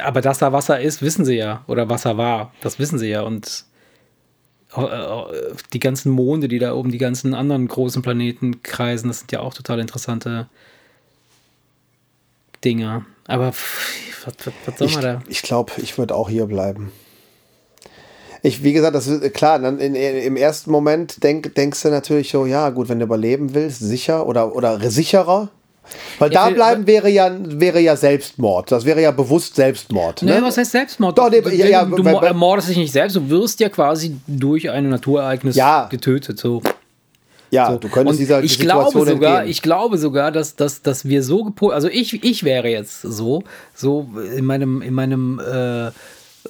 aber dass da Wasser ist, wissen sie ja. Oder Wasser war, das wissen sie ja. Und äh, die ganzen Monde, die da oben, die ganzen anderen großen Planeten kreisen, das sind ja auch total interessante Dinge. Aber was, was, was soll man da? Ich glaube, ich würde auch hier bleiben ich, wie gesagt, das ist klar, dann in, im ersten Moment denk, denkst du natürlich so, ja, gut, wenn du überleben willst, sicher oder, oder sicherer. Weil ja, da bleiben wäre ja, wäre ja Selbstmord. Das wäre ja bewusst Selbstmord. Ne, was heißt Selbstmord? Doch, nee, du, ja, ja, du weil, mordest dich nicht selbst, du wirst ja quasi durch ein Naturereignis ja. getötet. So. Ja, so. du könntest dieser ich Situation glaube sogar, entgehen. Ich glaube sogar, dass, dass, dass wir so gepolt, also ich, ich wäre jetzt so, so in meinem, in meinem äh,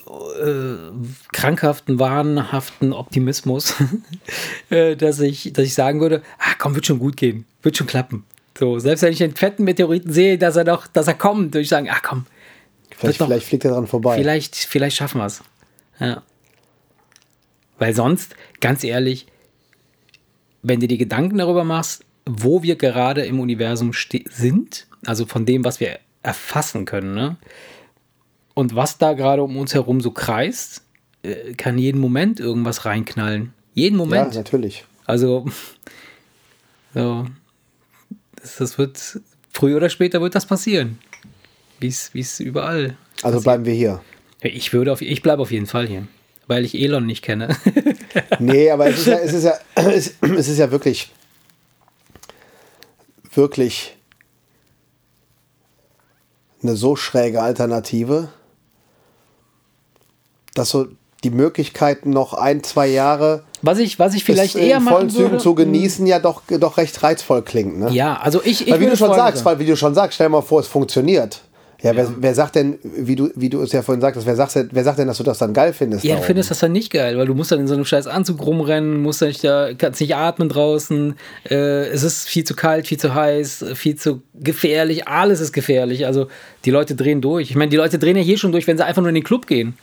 äh, krankhaften, wahnhaften Optimismus, äh, dass, ich, dass ich sagen würde, ah komm, wird schon gut gehen, wird schon klappen. So, selbst wenn ich einen fetten Meteoriten sehe, dass er doch, dass er kommt, würde ich sagen, ah komm. Vielleicht, vielleicht fliegt er dran vorbei. Vielleicht, vielleicht schaffen wir es. Ja. Weil sonst, ganz ehrlich, wenn du dir Gedanken darüber machst, wo wir gerade im Universum sind, also von dem, was wir erfassen können, ne? Und was da gerade um uns herum so kreist, äh, kann jeden Moment irgendwas reinknallen. Jeden Moment. Ja, natürlich. Also, so, das, wird, früher oder später wird das passieren. Wie es überall. Also passiert. bleiben wir hier. Ich würde auf, ich bleibe auf jeden Fall hier, weil ich Elon nicht kenne. nee, aber es ist ja, es ist ja, es ist ja wirklich, wirklich eine so schräge Alternative dass so die Möglichkeiten noch ein, zwei Jahre was ich, was ich vielleicht eher in vollen Zügen zu genießen, ja doch, doch recht reizvoll klingt. Ne? Ja, also ich, ich weil wie du schon sagst, weil wie du schon sagst, stell dir mal vor, es funktioniert. Ja, ja. Wer, wer, sagt denn, wie du, wie du es ja vorhin sagtest, wer sagt, wer sagt denn, dass du das dann geil findest? Ja, du findest das dann nicht geil, weil du musst dann in so einem scheiß Anzug rumrennen, musst dann nicht da, kannst nicht atmen draußen, äh, es ist viel zu kalt, viel zu heiß, viel zu gefährlich, alles ist gefährlich. Also die Leute drehen durch. Ich meine, die Leute drehen ja hier schon durch, wenn sie einfach nur in den Club gehen.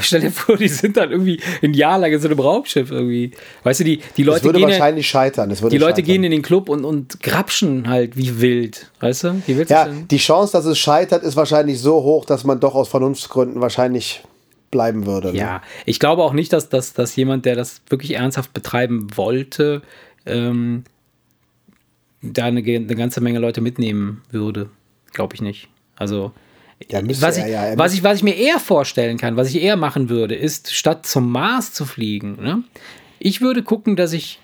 Stell dir vor, die sind dann irgendwie ein Jahr lang in so einem Raumschiff irgendwie. Weißt du, die, die Leute. Das würde gehen wahrscheinlich scheitern. Das würde die Leute scheitern. gehen in den Club und, und grapschen halt wie wild. Weißt du? Wie willst ja, die Chance, dass es scheitert, ist wahrscheinlich so hoch, dass man doch aus Vernunftsgründen wahrscheinlich bleiben würde. Ne? Ja, ich glaube auch nicht, dass, dass, dass jemand, der das wirklich ernsthaft betreiben wollte, ähm, da eine, eine ganze Menge Leute mitnehmen würde. Glaube ich nicht. Also was, ich, ja, was, ich, was ich mir eher vorstellen kann, was ich eher machen würde, ist, statt zum Mars zu fliegen, ne, ich würde gucken, dass ich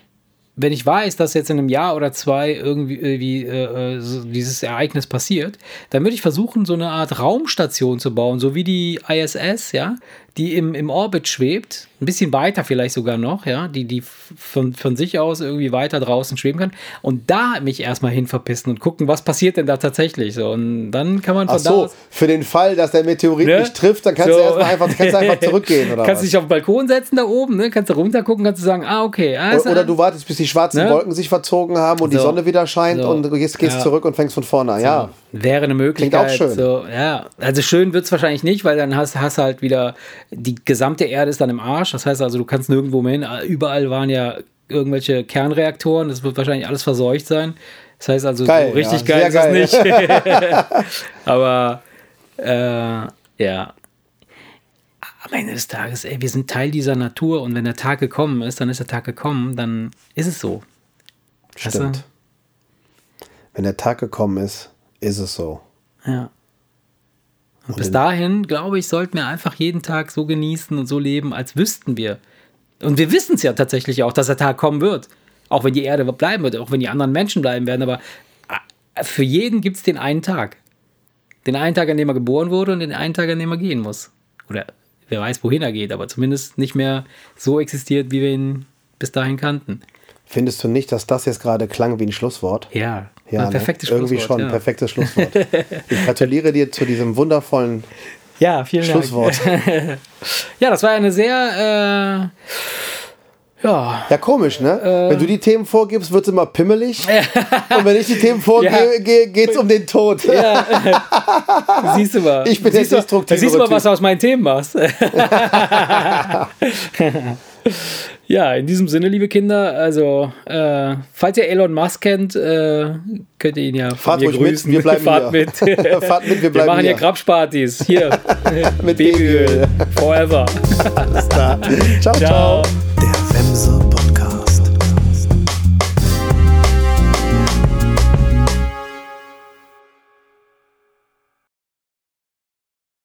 wenn ich weiß, dass jetzt in einem Jahr oder zwei irgendwie, irgendwie äh, so dieses Ereignis passiert, dann würde ich versuchen, so eine Art Raumstation zu bauen, so wie die ISS, ja, die im, im Orbit schwebt, ein bisschen weiter vielleicht sogar noch, ja, die, die von, von sich aus irgendwie weiter draußen schweben kann und da mich erstmal hin verpissen und gucken, was passiert denn da tatsächlich so und dann kann man von Ach so, da aus, für den Fall, dass der Meteorit ne? nicht trifft, dann kannst so. du erstmal einfach, kannst einfach zurückgehen oder Kannst was? dich auf den Balkon setzen da oben, ne? kannst du runtergucken, kannst du sagen, ah okay. Ah, oder, oder du wartest, bis die die schwarzen ne? Wolken sich verzogen haben und so. die Sonne wieder scheint so. und du gehst, gehst ja. zurück und fängst von vorne an. Ja. Wäre eine Möglichkeit. Klingt auch schön. So, ja. Also schön wird es wahrscheinlich nicht, weil dann hast du halt wieder, die gesamte Erde ist dann im Arsch. Das heißt also, du kannst nirgendwo mehr hin. Überall waren ja irgendwelche Kernreaktoren. Das wird wahrscheinlich alles verseucht sein. Das heißt also, geil, so richtig ja, geil ist geil. es nicht. Aber äh, ja, am Ende des Tages, ey, wir sind Teil dieser Natur und wenn der Tag gekommen ist, dann ist der Tag gekommen, dann ist es so. Stimmt. Weißt du? Wenn der Tag gekommen ist, ist es so. Ja. Und, und bis dahin, glaube ich, sollten wir einfach jeden Tag so genießen und so leben, als wüssten wir. Und wir wissen es ja tatsächlich auch, dass der Tag kommen wird. Auch wenn die Erde bleiben wird, auch wenn die anderen Menschen bleiben werden. Aber äh, für jeden gibt es den einen Tag. Den einen Tag, an dem er geboren wurde und den einen Tag, an dem er gehen muss. Oder wer weiß, wohin er geht, aber zumindest nicht mehr so existiert, wie wir ihn bis dahin kannten. Findest du nicht, dass das jetzt gerade klang wie ein Schlusswort? Ja, ja ne? perfektes ne? Schlusswort. Irgendwie schon, ja. perfektes Schlusswort. ich gratuliere dir zu diesem wundervollen ja, vielen Schlusswort. Dank. ja, das war eine sehr äh, ja. Ja, komisch, ne? Äh, wenn du die Themen vorgibst, wird es immer pimmelig. und wenn ich die Themen vorgebe, ja. geht es um den Tod. Ja. Siehst du mal. Ich bin siehst der destruktive Siehst du mal, was du aus meinen Themen machst. Ja, in diesem Sinne, liebe Kinder, also, äh, falls ihr Elon Musk kennt, äh, könnt ihr ihn ja Fahrt ruhig grüßen. mit, wir bleiben Fahrt hier. mit. Fahrt mit, wir bleiben Wir machen hier, hier Grabspartys. Hier. mit Babyöl. Forever. Alles klar. ciao. ciao. ciao.